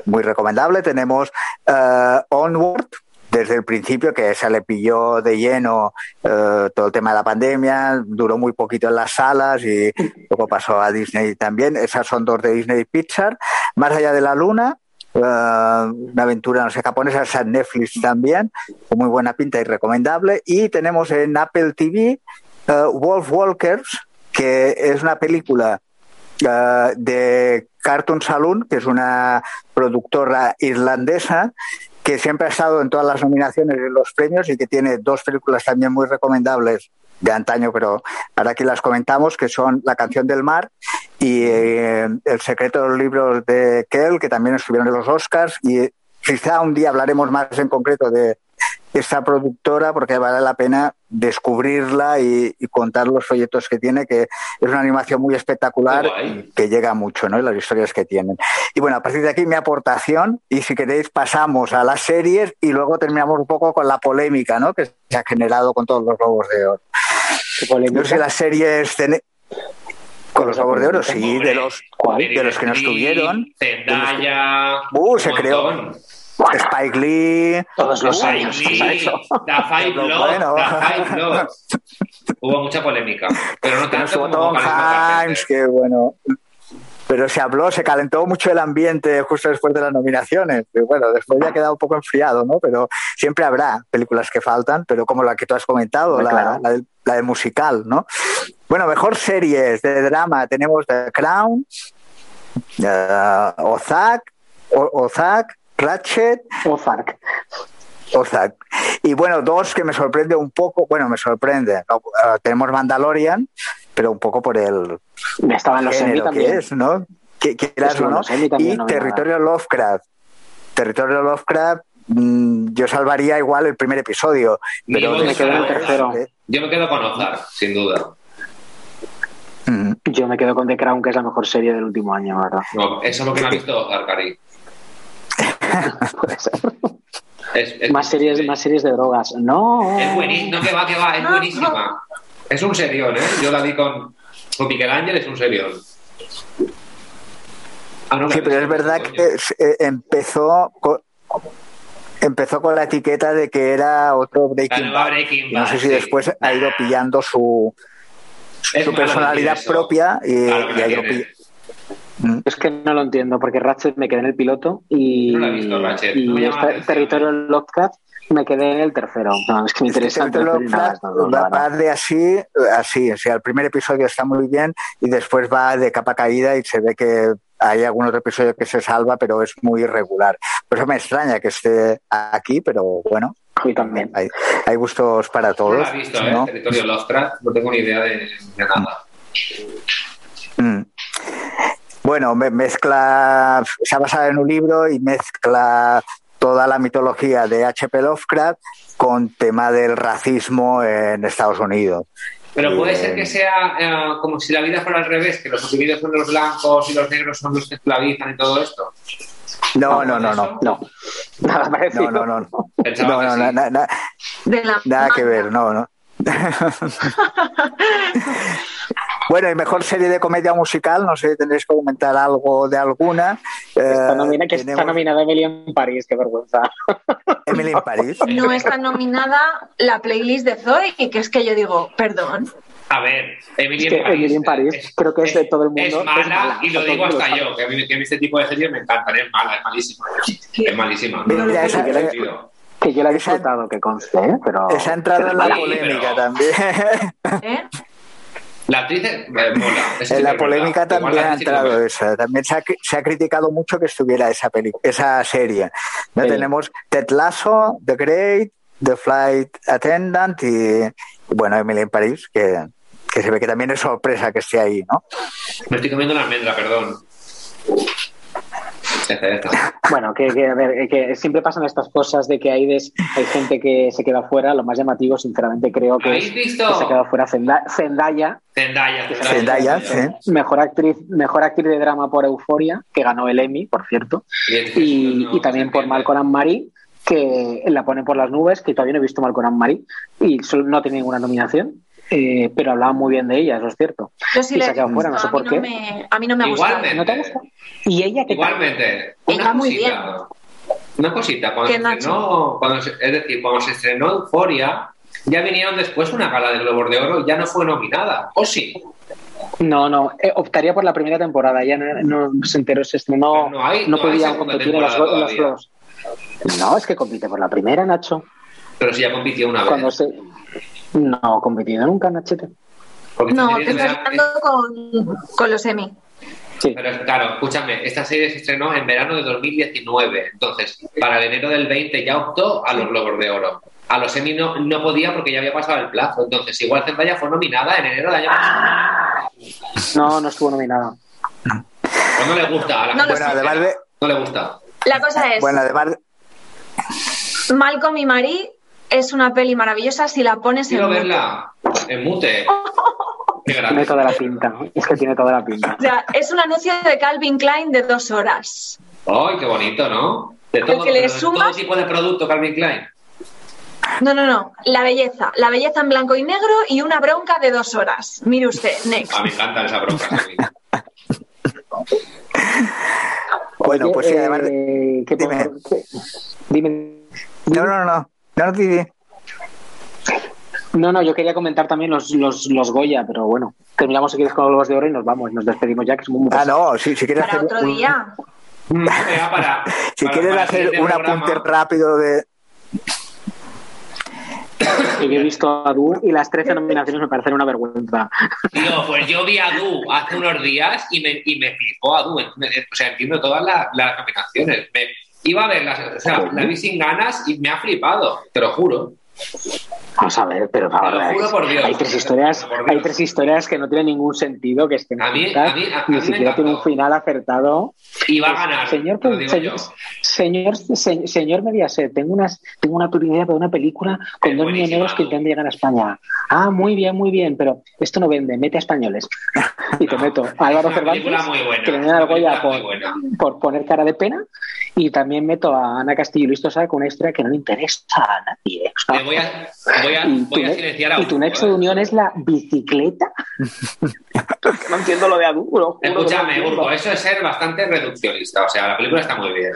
muy recomendable, tenemos eh, Onward, desde el principio, que se le pilló de lleno eh, todo el tema de la pandemia, duró muy poquito en las salas y luego pasó a Disney también. Esas son dos de Disney Pixar. Más allá de la luna, eh, una aventura, no sé, japonesa, esa en Netflix también, con muy buena pinta y recomendable. Y tenemos en Apple TV eh, Wolf Walkers, que es una película eh, de Cartoon Saloon, que es una productora irlandesa que siempre ha estado en todas las nominaciones y los premios y que tiene dos películas también muy recomendables de antaño, pero ahora aquí las comentamos, que son La canción del mar y eh, El secreto de los libros de Kell, que también estuvieron en los Oscars y quizá un día hablaremos más en concreto de esta productora porque vale la pena descubrirla y, y contar los proyectos que tiene, que es una animación muy espectacular guay. que llega mucho, ¿no? Y las historias que tienen. Y bueno, a partir de aquí mi aportación y si queréis pasamos a las series y luego terminamos un poco con la polémica, ¿no? Que se ha generado con todos los globos de oro. No sé si las series con los globos de oro, sí, de los de los que no estuvieron. Zendaya. Uh, se creó. Spike Lee, Todos los Spike años. Lee. The Five Lo Bloods, bueno. Hubo mucha polémica, pero no tanto como Tom Hanks, que bueno. Pero se habló, se calentó mucho el ambiente justo después de las nominaciones. Que, bueno, después ya ha quedado un poco enfriado, ¿no? Pero siempre habrá películas que faltan, pero como la que tú has comentado, la, claro. la del, la del musical, ¿no? Bueno, mejor series de drama tenemos The Crown, eh, Ozark, o- Ozark, Ratchet. Ozark. Ozark. Y bueno, dos que me sorprende un poco, bueno, me sorprende. ¿no? Uh, tenemos Mandalorian, pero un poco por el Estaban los género que también. es, ¿no? Que, o en no. Y no Territorio Lovecraft. Territorio Lovecraft, mm, yo salvaría igual el primer episodio. Pero voy me quedo en el después, tercero. eh, Yo me quedo con Ozark, sin duda. mm, Yo me quedo con The Crown, que es la mejor serie del último año, ¿verdad? No, eso es lo que me ha visto Ozark, Cari. Puede ser. Es, es- Más series, más series de drogas. No. Es buenísima, no que va, que va, es buenísima. Es un serión, ¿eh? Yo la vi con, con Miguel Ángel, es un serión. Ah, no, Sí, pero es verdad que eh, empezó con, empezó con la etiqueta de que era otro Breaking Bad. Breaking No sé si sí. después ha ido pillando su, su personalidad propia y, Claro ha ido tiene. Mm. Es que no lo entiendo, porque Ratchet me quedé en el piloto y, No la he visto, Ratchet, y no atención. Territorio Lovecraft me quedé en el tercero. No, es que me interesa Lovecraft no, no, va, va de así, así, o sea, el primer episodio está muy bien y después va de capa caída y se ve que hay algún otro episodio que se salva, pero es muy irregular. Por eso me extraña que esté aquí, pero bueno, mí también. hay, hay gustos para No todos. he visto, ¿eh? Territorio Lovecraft, no tengo ni idea de, de nada. Mm. Bueno, me- mezcla, se ha basado en un libro y mezcla toda la mitología de H.P. Lovecraft con tema del racismo en Estados Unidos. Pero puede Eh, ser que sea eh, como si la vida fuera al revés, que los oprimidos son los blancos y los negros son los que esclavizan y todo esto. No, no, no, no. No, nada parecido. No, no, no. No, que no, sí. na- na- na- De la nada que ver, no, no. Bueno, y mejor serie de comedia musical, no sé si tenéis que comentar algo de alguna. Está Eh, nomina- que está tenemos nominada Emily en París, qué vergüenza. Emily in Paris. No está nominada la playlist de Zoe, que es que yo digo, perdón. A ver, Emily Es que en París. Emily en París, creo que es de todo el mundo, Es es mala, mala, y lo digo hasta yo, que a, mí, que a mí este tipo de series me encantan. Es mala, es malísima. Es malísima. No. Que yo la he Esa- que conste, ¿eh? pero... Se ha entrado en la polémica pero- también. ¿eh? La actriz eh, mola. eso sí En la es polémica también la ha entrado esa. También se ha, cri- se ha criticado mucho que estuviera esa peli esa serie. Ya Sí. tenemos Ted Lasso, The Great, The Flight Attendant y, y, bueno, Emily in Paris, que, que se ve que también es sorpresa que esté ahí, ¿no? Me estoy comiendo una almendra, perdón. Bueno, que, que, a ver, que siempre pasan estas cosas de que hay, des- hay gente que se queda fuera. Lo más llamativo, sinceramente, creo que, ¿Habéis es visto? que se ha quedado fuera Zenda- Zendaya, Zendaya. Zendaya, sí. mejor actriz, mejor actriz de drama por Euforia, que ganó el Emmy, por cierto, y, No, y también por. Malcolm and Marie, que la ponen por las nubes, que todavía no he visto Malcolm and Marie, y no tiene ninguna nominación, eh, pero hablaban muy bien de ella, eso es cierto. Yo sí Y le se ha quedado he fuera, no sé a por qué. no me, a mí no me ha gustado. Igualmente. ¿No te gusta? ¿Y ella qué tal? Igualmente, Ella una muy cosita. Una cosita, cuando ¿Qué, se estrenó, cuando se- es decir, cuando se estrenó Euforia, ya vinieron después una gala de Globos de Oro y ya no fue nominada. ¿O sí? No, no, eh, optaría por la primera temporada, ya no, no se enteró, se estrenó, no hay- no hay podía competir en todavía. Globos. No, es que compite por la primera, Nacho. Pero si ya compitió una vez. Cuando se... No, competido nunca, Nachete. Porque esta No, verdad- hablando con, con los Emmy. Sí. Pero claro, escúchame, esta serie se estrenó en verano de 2019. Entonces, para el enero del 20 ya optó a los Globos de Oro. A los Emmy no, no podía porque ya había pasado el plazo. Entonces, igual Zendaya fue nominada en enero del año pasado. No, no estuvo nominada. Pues no le gusta a la No gente. Bueno, de, No le gusta. La cosa es, bueno, además de- Malcolm y Marie es una peli maravillosa si la pones en Quiero mute. verla en mute. Qué Tiene toda la pinta. Es que tiene toda la pinta. O sea, es un anuncio de Calvin Klein de dos horas. ¡Ay, qué bonito, ¿no? De todo, que le sumas- todo tipo de producto Calvin Klein. No, no, no. La belleza. La belleza en blanco y negro y una bronca de dos horas. Mire usted, next. A mí me encanta esa bronca. a mí. bueno, pues sí, además de- eh, ¿qué dime. Dime. No, no, no. No, no. No, no, yo quería comentar también los, los, los Goya, pero bueno, terminamos si quieres con los Globos de Oro y nos vamos, nos despedimos ya, que somos muy Ah, no, si, si quieres Para hacer otro un- día. Para, si quieres para hacer un apunte rápido de yo he visto a Du y las 13 nominaciones me parecen una vergüenza. Tío, pues yo vi a Du hace unos días y me, y me flipó a Du. O sea, entiendo todas las, las nominaciones. Me- iba a verla, o sea, la vi sin ganas y me ha flipado, te lo juro. Vamos a ver, pero ahora hay tres historias, hay tres historias que no tienen ningún sentido que estén a mí, a mí, a, ni siquiera tiene un final acertado. Y va a ganar. Señor, señor, señor, señor, Mediaset, tengo unas, tengo una idea de una película con dos milloneros que intentan llegar a España. Ah, muy bien, muy bien, pero esto no vende, mete a españoles. y te meto a Álvaro Cervantes, que le algo ya por, por poner cara de pena, y también meto a Ana Castillo y Luis Tosar con una historia que no le interesa a nadie. voy a, voy a, voy a silenciar a ¿Y tu nexo de unión es la bicicleta? no entiendo lo de Aduro. Escúchame, Urco, eso es ser bastante reduccionista. O sea, la película está muy bien.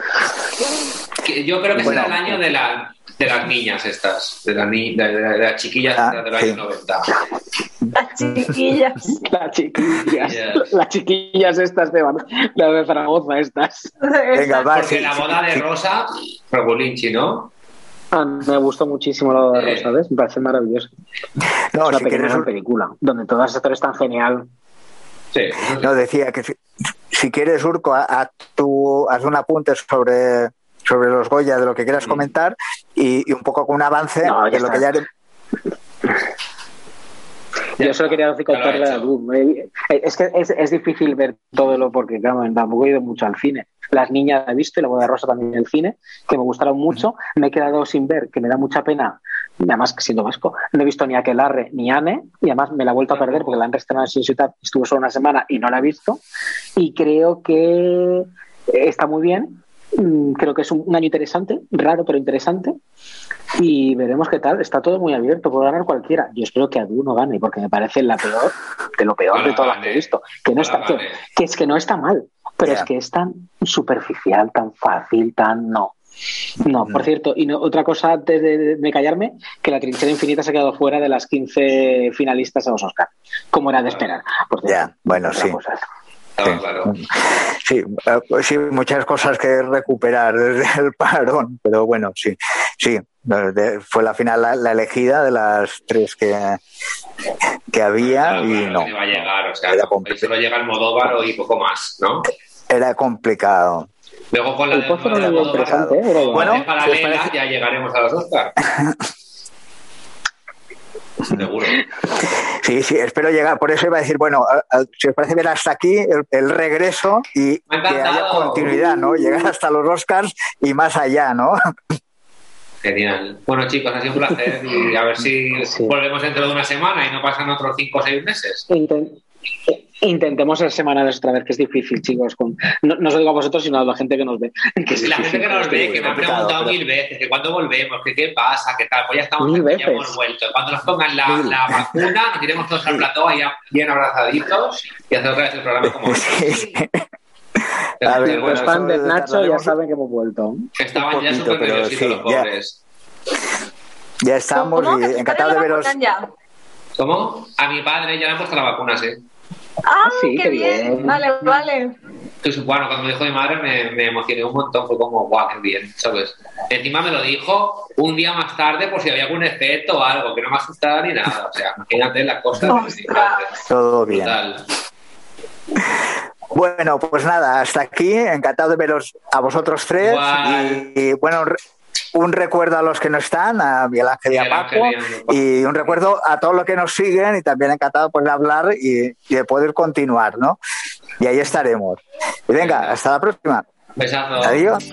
Yo creo que será el año de, la, de las niñas estas, de, la, de, de, las chiquillas ah, de los años 90. Las chiquillas. Las chiquillas. Las chiquillas estas de, las de Zaragoza, estas. Venga, va, Porque la boda de Rosa, Robulinchi, ¿no? Ah, me gustó muchísimo la boda de Rosa, ¿ves? Me parece maravilloso. No, es una si película donde todas las actores están genial. Sí. No, decía que si, quieres, Urco, a, tu, haz un apunte sobre, sobre los Goya, de lo que quieras mm. comentar, y, un poco con un avance de lo que ya yo solo quería contarle a eh, Es que es, difícil ver todo lo porque, claro, tampoco he ido mucho al cine. Las niñas he visto y la boda de Rosa también en el cine, que me gustaron mucho. Me he quedado sin ver, que me da mucha pena, además que siendo vasco, no he visto ni Aquelarre ni Anne, y además me la he vuelto a perder porque la han estrenado en Ciudad, estuvo solo una semana y no la he visto. Y creo que está muy bien, mm, creo que es un, año interesante, raro pero interesante y veremos qué tal. Está todo muy abierto, puede ganar cualquiera. Yo espero que Adu no gane, porque me parece la peor, de lo peor de todas las que he visto. Que, no está, que, es que no está mal, pero es que es tan superficial, tan fácil, tan no. No, por cierto, y otra cosa antes de, callarme, que la trinchera infinita se ha quedado fuera de las 15 finalistas a los Oscar, como era de esperar. ya, bueno, sí. Sí, eh, sí, muchas cosas que recuperar desde el parón, pero bueno, sí, sí, fue la final la, elegida de las tres que, que había y no. a llegar, o sea, solo llega el Modóvar y poco más, ¿no? Era complicado. Luego con la de, ¿eh? bueno, paralela ya llegaremos a los Oscars. Seguro. Sí, sí, espero llegar. Por eso iba a decir, bueno, si os parece ver hasta aquí el, regreso y que haya continuidad, ¿no? Llegar hasta los Oscars y más allá, ¿no? Genial. Bueno, chicos, ha sido un placer y a ver si volvemos dentro de una semana y no pasan otros cinco o seis meses. Intentemos ser semanales otra vez, que es difícil, chicos. Con... No, no os digo a vosotros, sino a la gente que nos ve. la gente que nos ve, que me ha preguntado mil veces que cuándo volvemos, que qué pasa, qué tal. Pues ya estamos aquí, ya hemos vuelto. Cuando nos pongan la, la vacuna, nos iremos todos al plató ahí bien abrazaditos y hacer otra vez el programa como sí. A ver, los fans de Nacho ya saben que hemos vuelto. Estaban ya súper nerviositos los pobres. Ya, estamos y encantados de veros. ¿Cómo? A mi padre ya le han puesto la vacuna, sí. Ah, sí, qué, bien. Vale, vale. bueno, cuando me dijo mi madre me, me, emocioné un montón, fue como, guau, qué bien, ¿sabes? Encima me lo dijo un día más tarde por si había algún efecto o algo, que no me asustaba ni nada. O sea, imagínate las cosas. Todo bien. Bueno, pues nada, hasta aquí. Encantado de veros a vosotros tres. Y, bueno, un recuerdo a los que no están, a Miguel Ángel y a Paco, y un recuerdo a todos los que nos siguen y también encantado pues, de hablar y, de poder continuar, ¿no? Y ahí estaremos. Y venga, hasta la próxima. Besazo. Adiós.